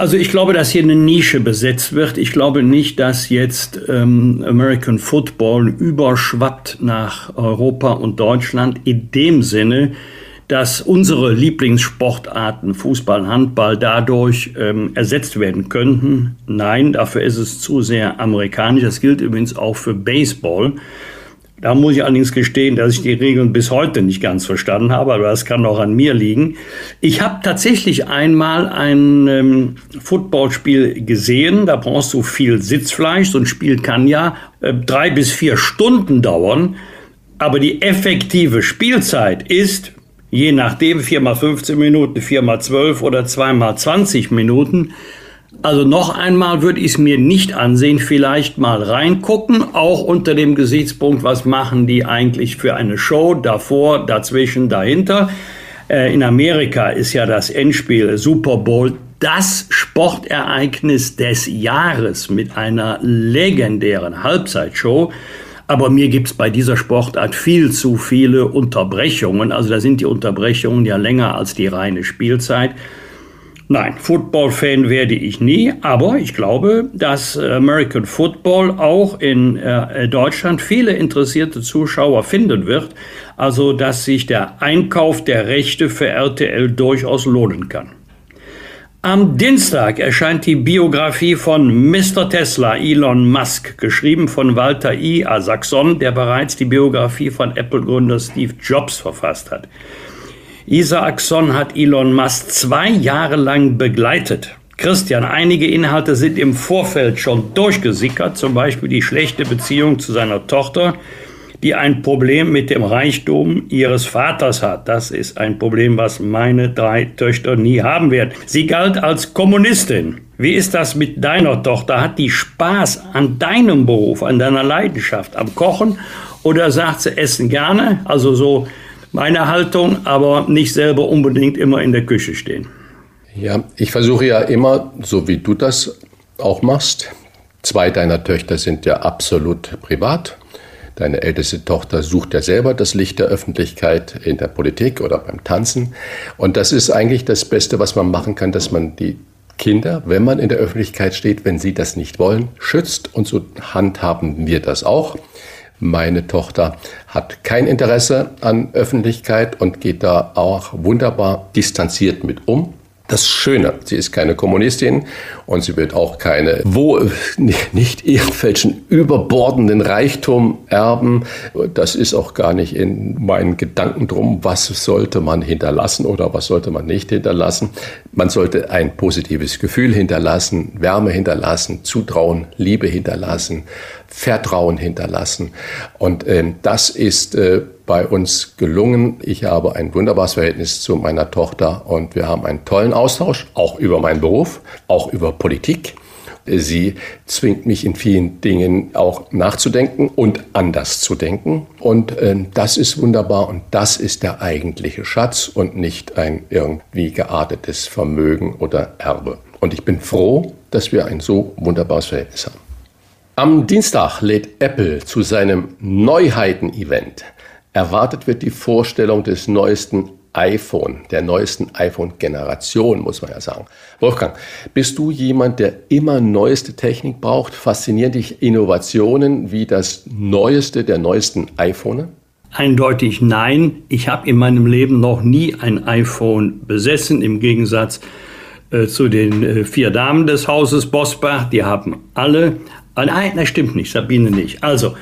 S4: Also ich glaube, dass hier eine Nische besetzt wird. Ich glaube nicht, dass jetzt ähm, American Football überschwappt nach Europa und Deutschland in dem Sinne, dass unsere Lieblingssportarten Fußball, Handball dadurch ähm, ersetzt werden könnten. Nein, dafür ist es zu sehr amerikanisch. Das gilt übrigens auch für Baseball. Da muss ich allerdings gestehen, dass ich die Regeln bis heute nicht ganz verstanden habe, aber das kann auch an mir liegen. Ich habe tatsächlich einmal ein ähm, Footballspiel gesehen, da brauchst du viel Sitzfleisch. So ein Spiel kann ja äh, drei bis vier Stunden dauern, aber die effektive Spielzeit ist, je nachdem, viermal 15 Minuten, viermal 12 oder zweimal 20 Minuten. Also noch einmal würde ich es mir nicht ansehen, vielleicht mal reingucken, auch unter dem Gesichtspunkt, was machen die eigentlich für eine Show davor, dazwischen, dahinter. Äh, in Amerika ist ja das Endspiel Super Bowl das Sportereignis des Jahres mit einer legendären Halbzeitshow. Aber mir gibt es bei dieser Sportart viel zu viele Unterbrechungen. Also da sind die Unterbrechungen ja länger als die reine Spielzeit. Nein, Football-Fan werde ich nie, aber ich glaube, dass American Football auch in äh, Deutschland viele interessierte Zuschauer finden wird, also dass sich der Einkauf der Rechte für RTL durchaus lohnen kann. Am Dienstag erscheint die Biografie von Mr. Tesla, Elon Musk, geschrieben von Walter I. A. Saxon, der bereits die Biografie von Apple-Gründer Steve Jobs verfasst hat. Isaacson hat Elon Musk zwei Jahre lang begleitet. Christian, einige Inhalte sind im Vorfeld schon durchgesickert, zum Beispiel die schlechte Beziehung zu seiner Tochter, die ein Problem mit dem Reichtum ihres Vaters hat. Das ist ein Problem, was meine drei Töchter nie haben werden. Sie galt als Kommunistin. Wie ist das mit deiner Tochter? Hat die Spaß an deinem Beruf, an deiner Leidenschaft, am Kochen? Oder sagt sie Essen gerne? Also so meine Haltung, aber nicht selber unbedingt immer in der Küche stehen.
S3: Ja, ich versuche ja immer, so wie du das auch machst. Zwei deiner Töchter sind ja absolut privat. Deine älteste Tochter sucht ja selber das Licht der Öffentlichkeit in der Politik oder beim Tanzen. Und das ist eigentlich das Beste, was man machen kann, dass man die Kinder, wenn man in der Öffentlichkeit steht, wenn sie das nicht wollen, schützt. Und so handhaben wir das auch. Meine Tochter hat kein Interesse an Öffentlichkeit und geht da auch wunderbar distanziert mit um. Das Schöne, sie ist keine Kommunistin und sie wird auch keine, wo [laughs] nicht irgendwelchen überbordenden Reichtum erben. Das ist auch gar nicht in meinen Gedanken drum, was sollte man hinterlassen oder was sollte man nicht hinterlassen. Man sollte ein positives Gefühl hinterlassen, Wärme hinterlassen, Zutrauen, Liebe hinterlassen, Vertrauen hinterlassen. Und ähm, das ist äh, bei uns gelungen. Ich habe ein wunderbares Verhältnis zu meiner Tochter und wir haben einen tollen Austausch, auch über meinen Beruf, auch über Politik. Sie zwingt mich in vielen Dingen auch nachzudenken und anders zu denken. Und äh, das ist wunderbar und das ist der eigentliche Schatz und nicht ein irgendwie geartetes Vermögen oder Erbe. Und ich bin froh, dass wir ein so wunderbares Verhältnis haben. Am Dienstag lädt Apple zu seinem Neuheiten-Event. Erwartet wird die Vorstellung des neuesten iPhone, der neuesten iPhone-Generation, muss man ja sagen. Wolfgang, bist du jemand, der immer neueste Technik braucht? Faszinieren dich Innovationen wie das neueste der neuesten iPhone?
S4: Eindeutig nein. Ich habe in meinem Leben noch nie ein iPhone besessen, im Gegensatz äh, zu den äh, vier Damen des Hauses Bosbach. Die haben alle. Ah, nein, das stimmt nicht, Sabine nicht. Also,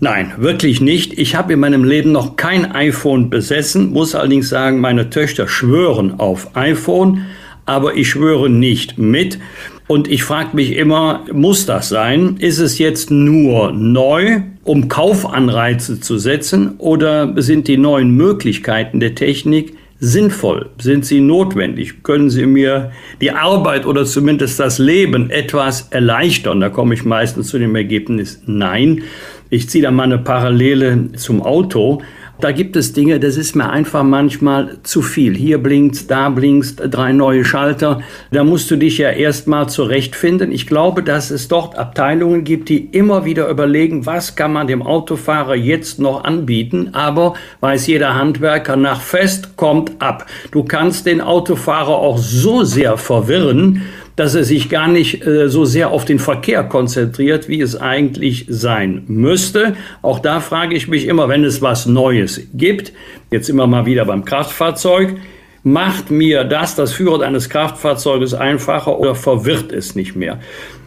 S4: Nein, wirklich nicht. Ich habe in meinem Leben noch kein iPhone besessen, muss allerdings sagen, meine Töchter schwören auf iPhone, aber ich schwöre nicht mit. Und ich frage mich immer, muss das sein? Ist es jetzt nur neu, um Kaufanreize zu setzen, oder sind die neuen Möglichkeiten der Technik sinnvoll? Sind sie notwendig? Können sie mir die Arbeit oder zumindest das Leben etwas erleichtern? Da komme ich meistens zu dem Ergebnis, nein. Ich ziehe da mal eine Parallele zum Auto. Da gibt es Dinge, das ist mir einfach manchmal zu viel. Hier blinkt, da blinkt, drei neue Schalter. Da musst du dich ja erstmal zurechtfinden. Ich glaube, dass es dort Abteilungen gibt, die immer wieder überlegen, was kann man dem Autofahrer jetzt noch anbieten. Aber weiß jeder Handwerker, nach Fest kommt ab. Du kannst den Autofahrer auch so sehr verwirren, dass er sich gar nicht äh, so sehr auf den Verkehr konzentriert, wie es eigentlich sein müsste. Auch da frage ich mich immer, wenn es was Neues gibt, jetzt immer mal wieder beim Kraftfahrzeug, macht mir das, das Führen eines Kraftfahrzeuges einfacher oder verwirrt es nicht mehr?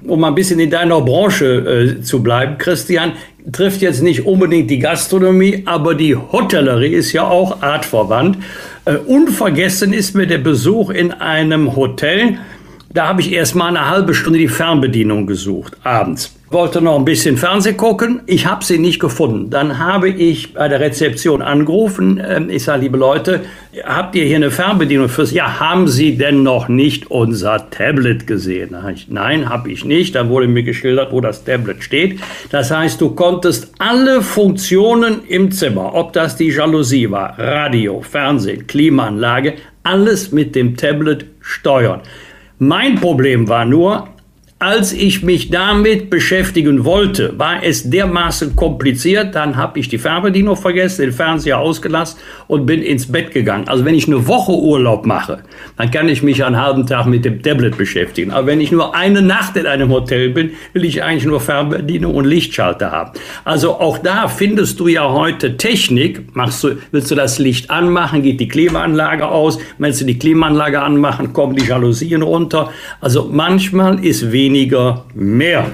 S4: Um ein bisschen in deiner Branche äh, zu bleiben, Christian, trifft jetzt nicht unbedingt die Gastronomie, aber die Hotellerie ist ja auch artverwandt. Äh, unvergessen ist mir der Besuch in einem Hotel, da habe ich erst mal eine halbe Stunde die Fernbedienung gesucht, abends. Wollte noch ein bisschen Fernsehen gucken, ich habe sie nicht gefunden. Dann habe ich bei der Rezeption angerufen. Ähm, ich sage, liebe Leute, habt ihr hier eine Fernbedienung fürs? Ja, haben Sie denn noch nicht unser Tablet gesehen? Nein, habe ich nicht. Dann wurde mir geschildert, wo das Tablet steht. Das heißt, du konntest alle Funktionen im Zimmer, ob das die Jalousie war, Radio, Fernsehen, Klimaanlage, alles mit dem Tablet steuern. Mein Problem war nur, als ich mich damit beschäftigen wollte, war es dermaßen kompliziert, dann habe ich die Fernbedienung vergessen, den Fernseher ausgelassen und bin ins Bett gegangen. Also wenn ich eine Woche Urlaub mache, dann kann ich mich einen halben Tag mit dem Tablet beschäftigen. Aber wenn ich nur eine Nacht in einem Hotel bin, will ich eigentlich nur Fernbedienung und Lichtschalter haben. Also auch da findest du ja heute Technik. Machst du, willst du das Licht anmachen, geht die Klimaanlage aus. Wenn du die Klimaanlage anmachen, kommen die Jalousien runter. Also manchmal ist wenig weniger mehr.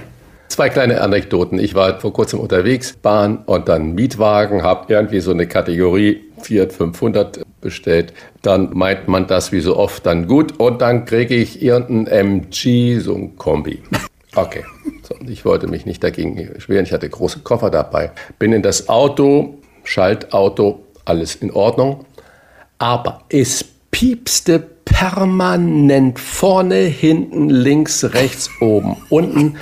S3: Zwei kleine Anekdoten. Ich war vor kurzem unterwegs, Bahn und dann Mietwagen, habe irgendwie so eine Kategorie Fiat 500 bestellt. Dann meint man das wie so oft dann gut und dann kriege ich irgendein MG, so ein Kombi. Okay. So, ich wollte mich nicht dagegen schweren. Ich hatte große Koffer dabei. Bin in das Auto, Schaltauto, alles in Ordnung. Aber es piepste permanent vorne, hinten, links, rechts, oben, unten.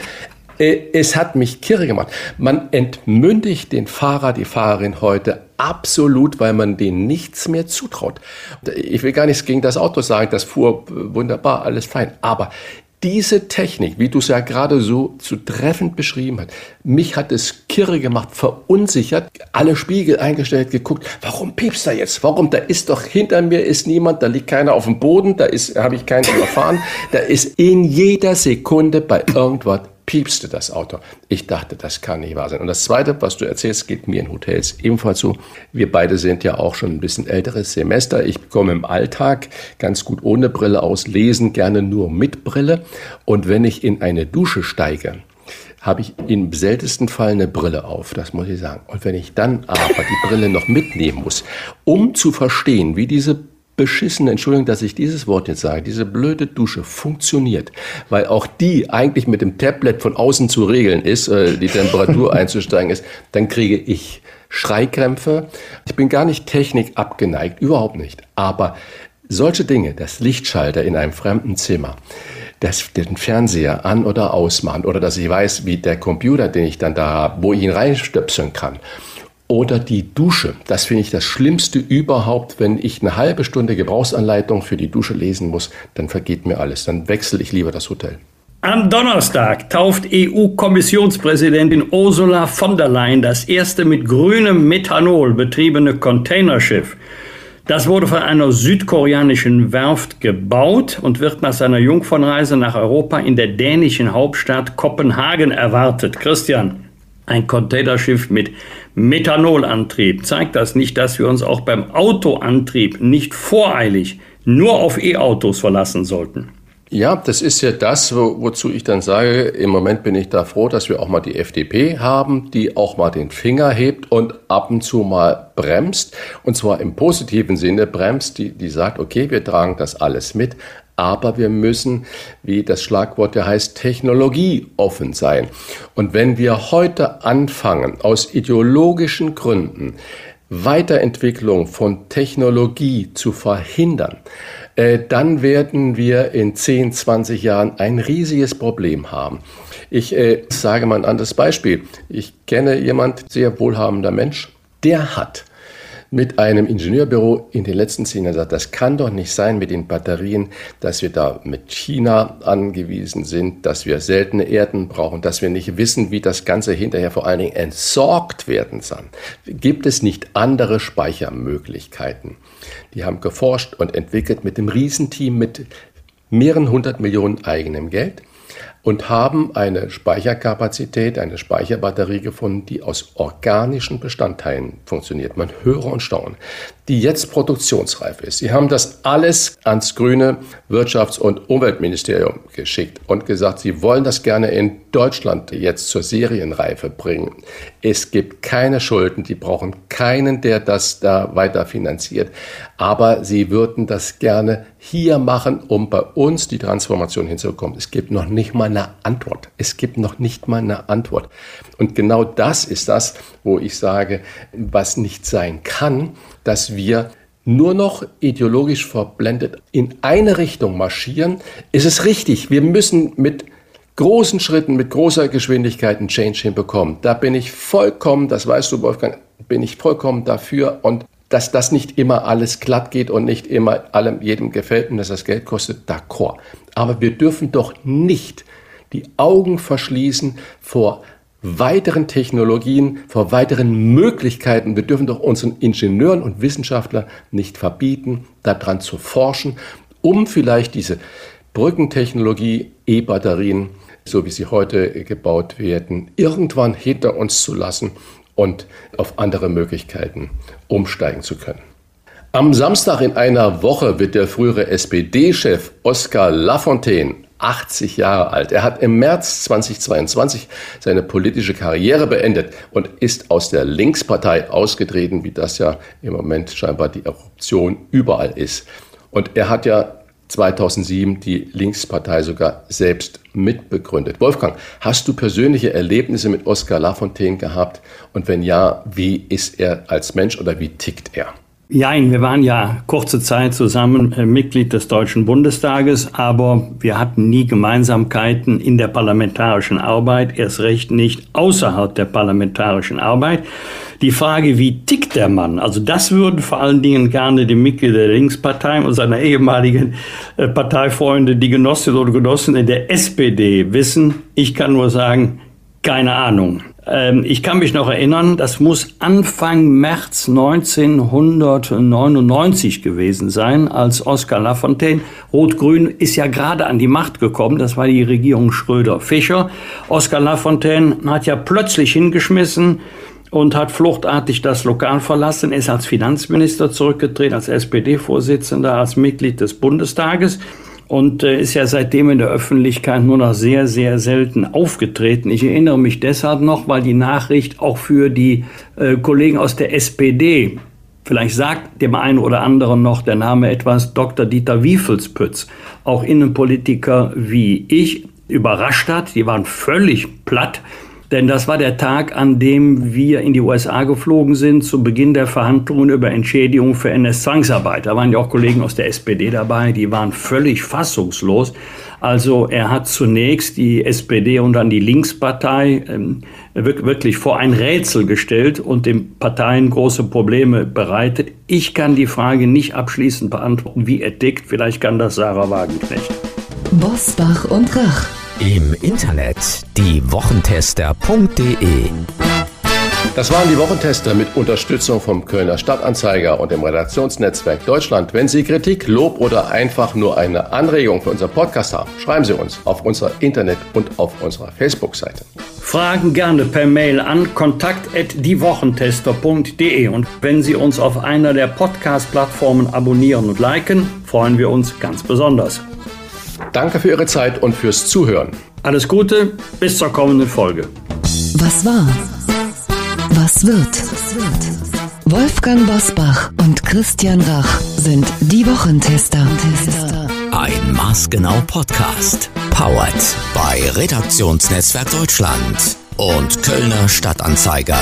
S3: Äh, es hat mich kirre gemacht. Man entmündigt den Fahrer, die Fahrerin heute absolut, weil man denen nichts mehr zutraut. Ich will gar nichts gegen das Auto sagen, das fuhr wunderbar, alles fein. Aber diese Technik, wie du es ja gerade so zu treffend beschrieben hast, mich hat es kirre gemacht, verunsichert, alle Spiegel eingestellt, geguckt, warum piepst er jetzt? Warum? Da ist doch hinter mir ist niemand, da liegt keiner auf dem Boden, da ist, habe ich keinen überfahren, da ist in jeder Sekunde bei irgendwas piepste das Auto. Ich dachte, das kann nicht wahr sein. Und das Zweite, was du erzählst, geht mir in Hotels ebenfalls so. Wir beide sind ja auch schon ein bisschen älteres Semester. Ich komme im Alltag ganz gut ohne Brille aus, lesen gerne nur mit Brille. Und wenn ich in eine Dusche steige, habe ich im seltensten Fall eine Brille auf, das muss ich sagen. Und wenn ich dann aber die Brille noch mitnehmen muss, um zu verstehen, wie diese beschissene, Entschuldigung, dass ich dieses Wort jetzt sage, diese blöde Dusche funktioniert, weil auch die eigentlich mit dem Tablet von außen zu regeln ist, äh, die Temperatur [laughs] einzusteigen ist, dann kriege ich Schreikrämpfe. Ich bin gar nicht Technik abgeneigt, überhaupt nicht. Aber solche Dinge, das Lichtschalter in einem fremden Zimmer, das, den Fernseher an oder ausmachen oder dass ich weiß, wie der Computer, den ich dann da habe, wo ich ihn reinstöpseln kann, oder die Dusche. Das finde ich das Schlimmste überhaupt. Wenn ich eine halbe Stunde Gebrauchsanleitung für die Dusche lesen muss, dann vergeht mir alles. Dann wechsle ich lieber das Hotel.
S4: Am Donnerstag tauft EU-Kommissionspräsidentin Ursula von der Leyen das erste mit grünem Methanol betriebene Containerschiff. Das wurde von einer südkoreanischen Werft gebaut und wird nach seiner Jungfernreise nach Europa in der dänischen Hauptstadt Kopenhagen erwartet. Christian, ein Containerschiff mit Methanolantrieb. Zeigt das nicht, dass wir uns auch beim Autoantrieb nicht voreilig nur auf E-Autos verlassen sollten?
S3: Ja, das ist ja das, wo, wozu ich dann sage, im Moment bin ich da froh, dass wir auch mal die FDP haben, die auch mal den Finger hebt und ab und zu mal bremst. Und zwar im positiven Sinne bremst, die, die sagt, okay, wir tragen das alles mit, aber wir müssen, wie das Schlagwort ja heißt, technologieoffen sein. Und wenn wir heute anfangen, aus ideologischen Gründen Weiterentwicklung von Technologie zu verhindern, äh, dann werden wir in 10, 20 Jahren ein riesiges Problem haben. Ich äh, sage mal ein anderes Beispiel. Ich kenne jemand, sehr wohlhabender Mensch, der hat mit einem Ingenieurbüro in den letzten zehn Jahren gesagt, das kann doch nicht sein mit den Batterien, dass wir da mit China angewiesen sind, dass wir seltene Erden brauchen, dass wir nicht wissen, wie das Ganze hinterher vor allen Dingen entsorgt werden soll. Gibt es nicht andere Speichermöglichkeiten? Die haben geforscht und entwickelt mit dem Riesenteam mit mehreren hundert Millionen eigenem Geld und haben eine Speicherkapazität, eine Speicherbatterie gefunden, die aus organischen Bestandteilen funktioniert. Man höre und staune die jetzt produktionsreif ist. Sie haben das alles ans grüne Wirtschafts- und Umweltministerium geschickt und gesagt, Sie wollen das gerne in Deutschland jetzt zur Serienreife bringen. Es gibt keine Schulden, die brauchen keinen, der das da weiter finanziert. Aber Sie würden das gerne hier machen, um bei uns die Transformation hinzukommen. Es gibt noch nicht mal eine Antwort. Es gibt noch nicht mal eine Antwort. Und genau das ist das, wo ich sage, was nicht sein kann, dass wir nur noch ideologisch verblendet in eine Richtung marschieren, ist es richtig. Wir müssen mit großen Schritten, mit großer Geschwindigkeit einen Change hinbekommen. Da bin ich vollkommen, das weißt du, Wolfgang, bin ich vollkommen dafür und dass das nicht immer alles glatt geht und nicht immer allem, jedem gefällt und dass das Geld kostet, d'accord. Aber wir dürfen doch nicht die Augen verschließen vor weiteren Technologien, vor weiteren Möglichkeiten. Wir dürfen doch unseren Ingenieuren und Wissenschaftlern nicht verbieten, daran zu forschen, um vielleicht diese Brückentechnologie, E-Batterien, so wie sie heute gebaut werden, irgendwann hinter uns zu lassen und auf andere Möglichkeiten umsteigen zu können. Am Samstag in einer Woche wird der frühere SPD-Chef Oskar Lafontaine 80 Jahre alt. Er hat im März 2022 seine politische Karriere beendet und ist aus der Linkspartei ausgetreten, wie das ja im Moment scheinbar die Eruption überall ist. Und er hat ja 2007 die Linkspartei sogar selbst mitbegründet. Wolfgang, hast du persönliche Erlebnisse mit Oskar Lafontaine gehabt? Und wenn ja, wie ist er als Mensch oder wie tickt er?
S4: Jein, wir waren ja kurze Zeit zusammen äh, Mitglied des Deutschen Bundestages, aber wir hatten nie Gemeinsamkeiten in der parlamentarischen Arbeit, erst recht nicht außerhalb der parlamentarischen Arbeit. Die Frage, wie tickt der Mann, also das würden vor allen Dingen gerne die Mitglieder der Linkspartei und seiner ehemaligen äh, Parteifreunde, die Genossinnen oder Genossen in der SPD wissen. Ich kann nur sagen, keine Ahnung. Ähm, ich kann mich noch erinnern, das muss Anfang März 1999 gewesen sein, als Oskar Lafontaine, Rot-Grün ist ja gerade an die Macht gekommen, das war die Regierung Schröder-Fischer. Oskar Lafontaine hat ja plötzlich hingeschmissen, und hat fluchtartig das Lokal verlassen, ist als Finanzminister zurückgetreten, als SPD-Vorsitzender, als Mitglied des Bundestages und äh, ist ja seitdem in der Öffentlichkeit nur noch sehr, sehr selten aufgetreten. Ich erinnere mich deshalb noch, weil die Nachricht auch für die äh, Kollegen aus der SPD, vielleicht sagt dem einen oder anderen noch der Name etwas, Dr. Dieter Wiefelspütz, auch Innenpolitiker wie ich, überrascht hat. Die waren völlig platt denn das war der Tag, an dem wir in die USA geflogen sind, zu Beginn der Verhandlungen über Entschädigung für NS-Zwangsarbeit. Da waren ja auch Kollegen aus der SPD dabei, die waren völlig fassungslos. Also er hat zunächst die SPD und dann die Linkspartei ähm, wirklich vor ein Rätsel gestellt und den Parteien große Probleme bereitet. Ich kann die Frage nicht abschließend beantworten, wie er tickt. Vielleicht kann das Sarah Wagenknecht.
S1: Bosbach und Rach.
S2: Im Internet diewochentester.de
S3: das waren die Wochentester mit Unterstützung vom Kölner Stadtanzeiger und dem Redaktionsnetzwerk Deutschland. Wenn Sie Kritik, Lob oder einfach nur eine Anregung für unseren Podcast haben, schreiben Sie uns auf unserer Internet- und auf unserer Facebook-Seite.
S4: Fragen gerne per Mail an kontakt.diewochentester.de und wenn Sie uns auf einer der Podcast-Plattformen abonnieren und liken, freuen wir uns ganz besonders.
S3: Danke für Ihre Zeit und fürs Zuhören.
S4: Alles Gute, bis zur kommenden Folge.
S1: Was war? Was wird? Wolfgang Bosbach und Christian Rach sind die Wochentester.
S2: Ein maßgenau Podcast. Powered bei Redaktionsnetzwerk Deutschland und Kölner Stadtanzeiger.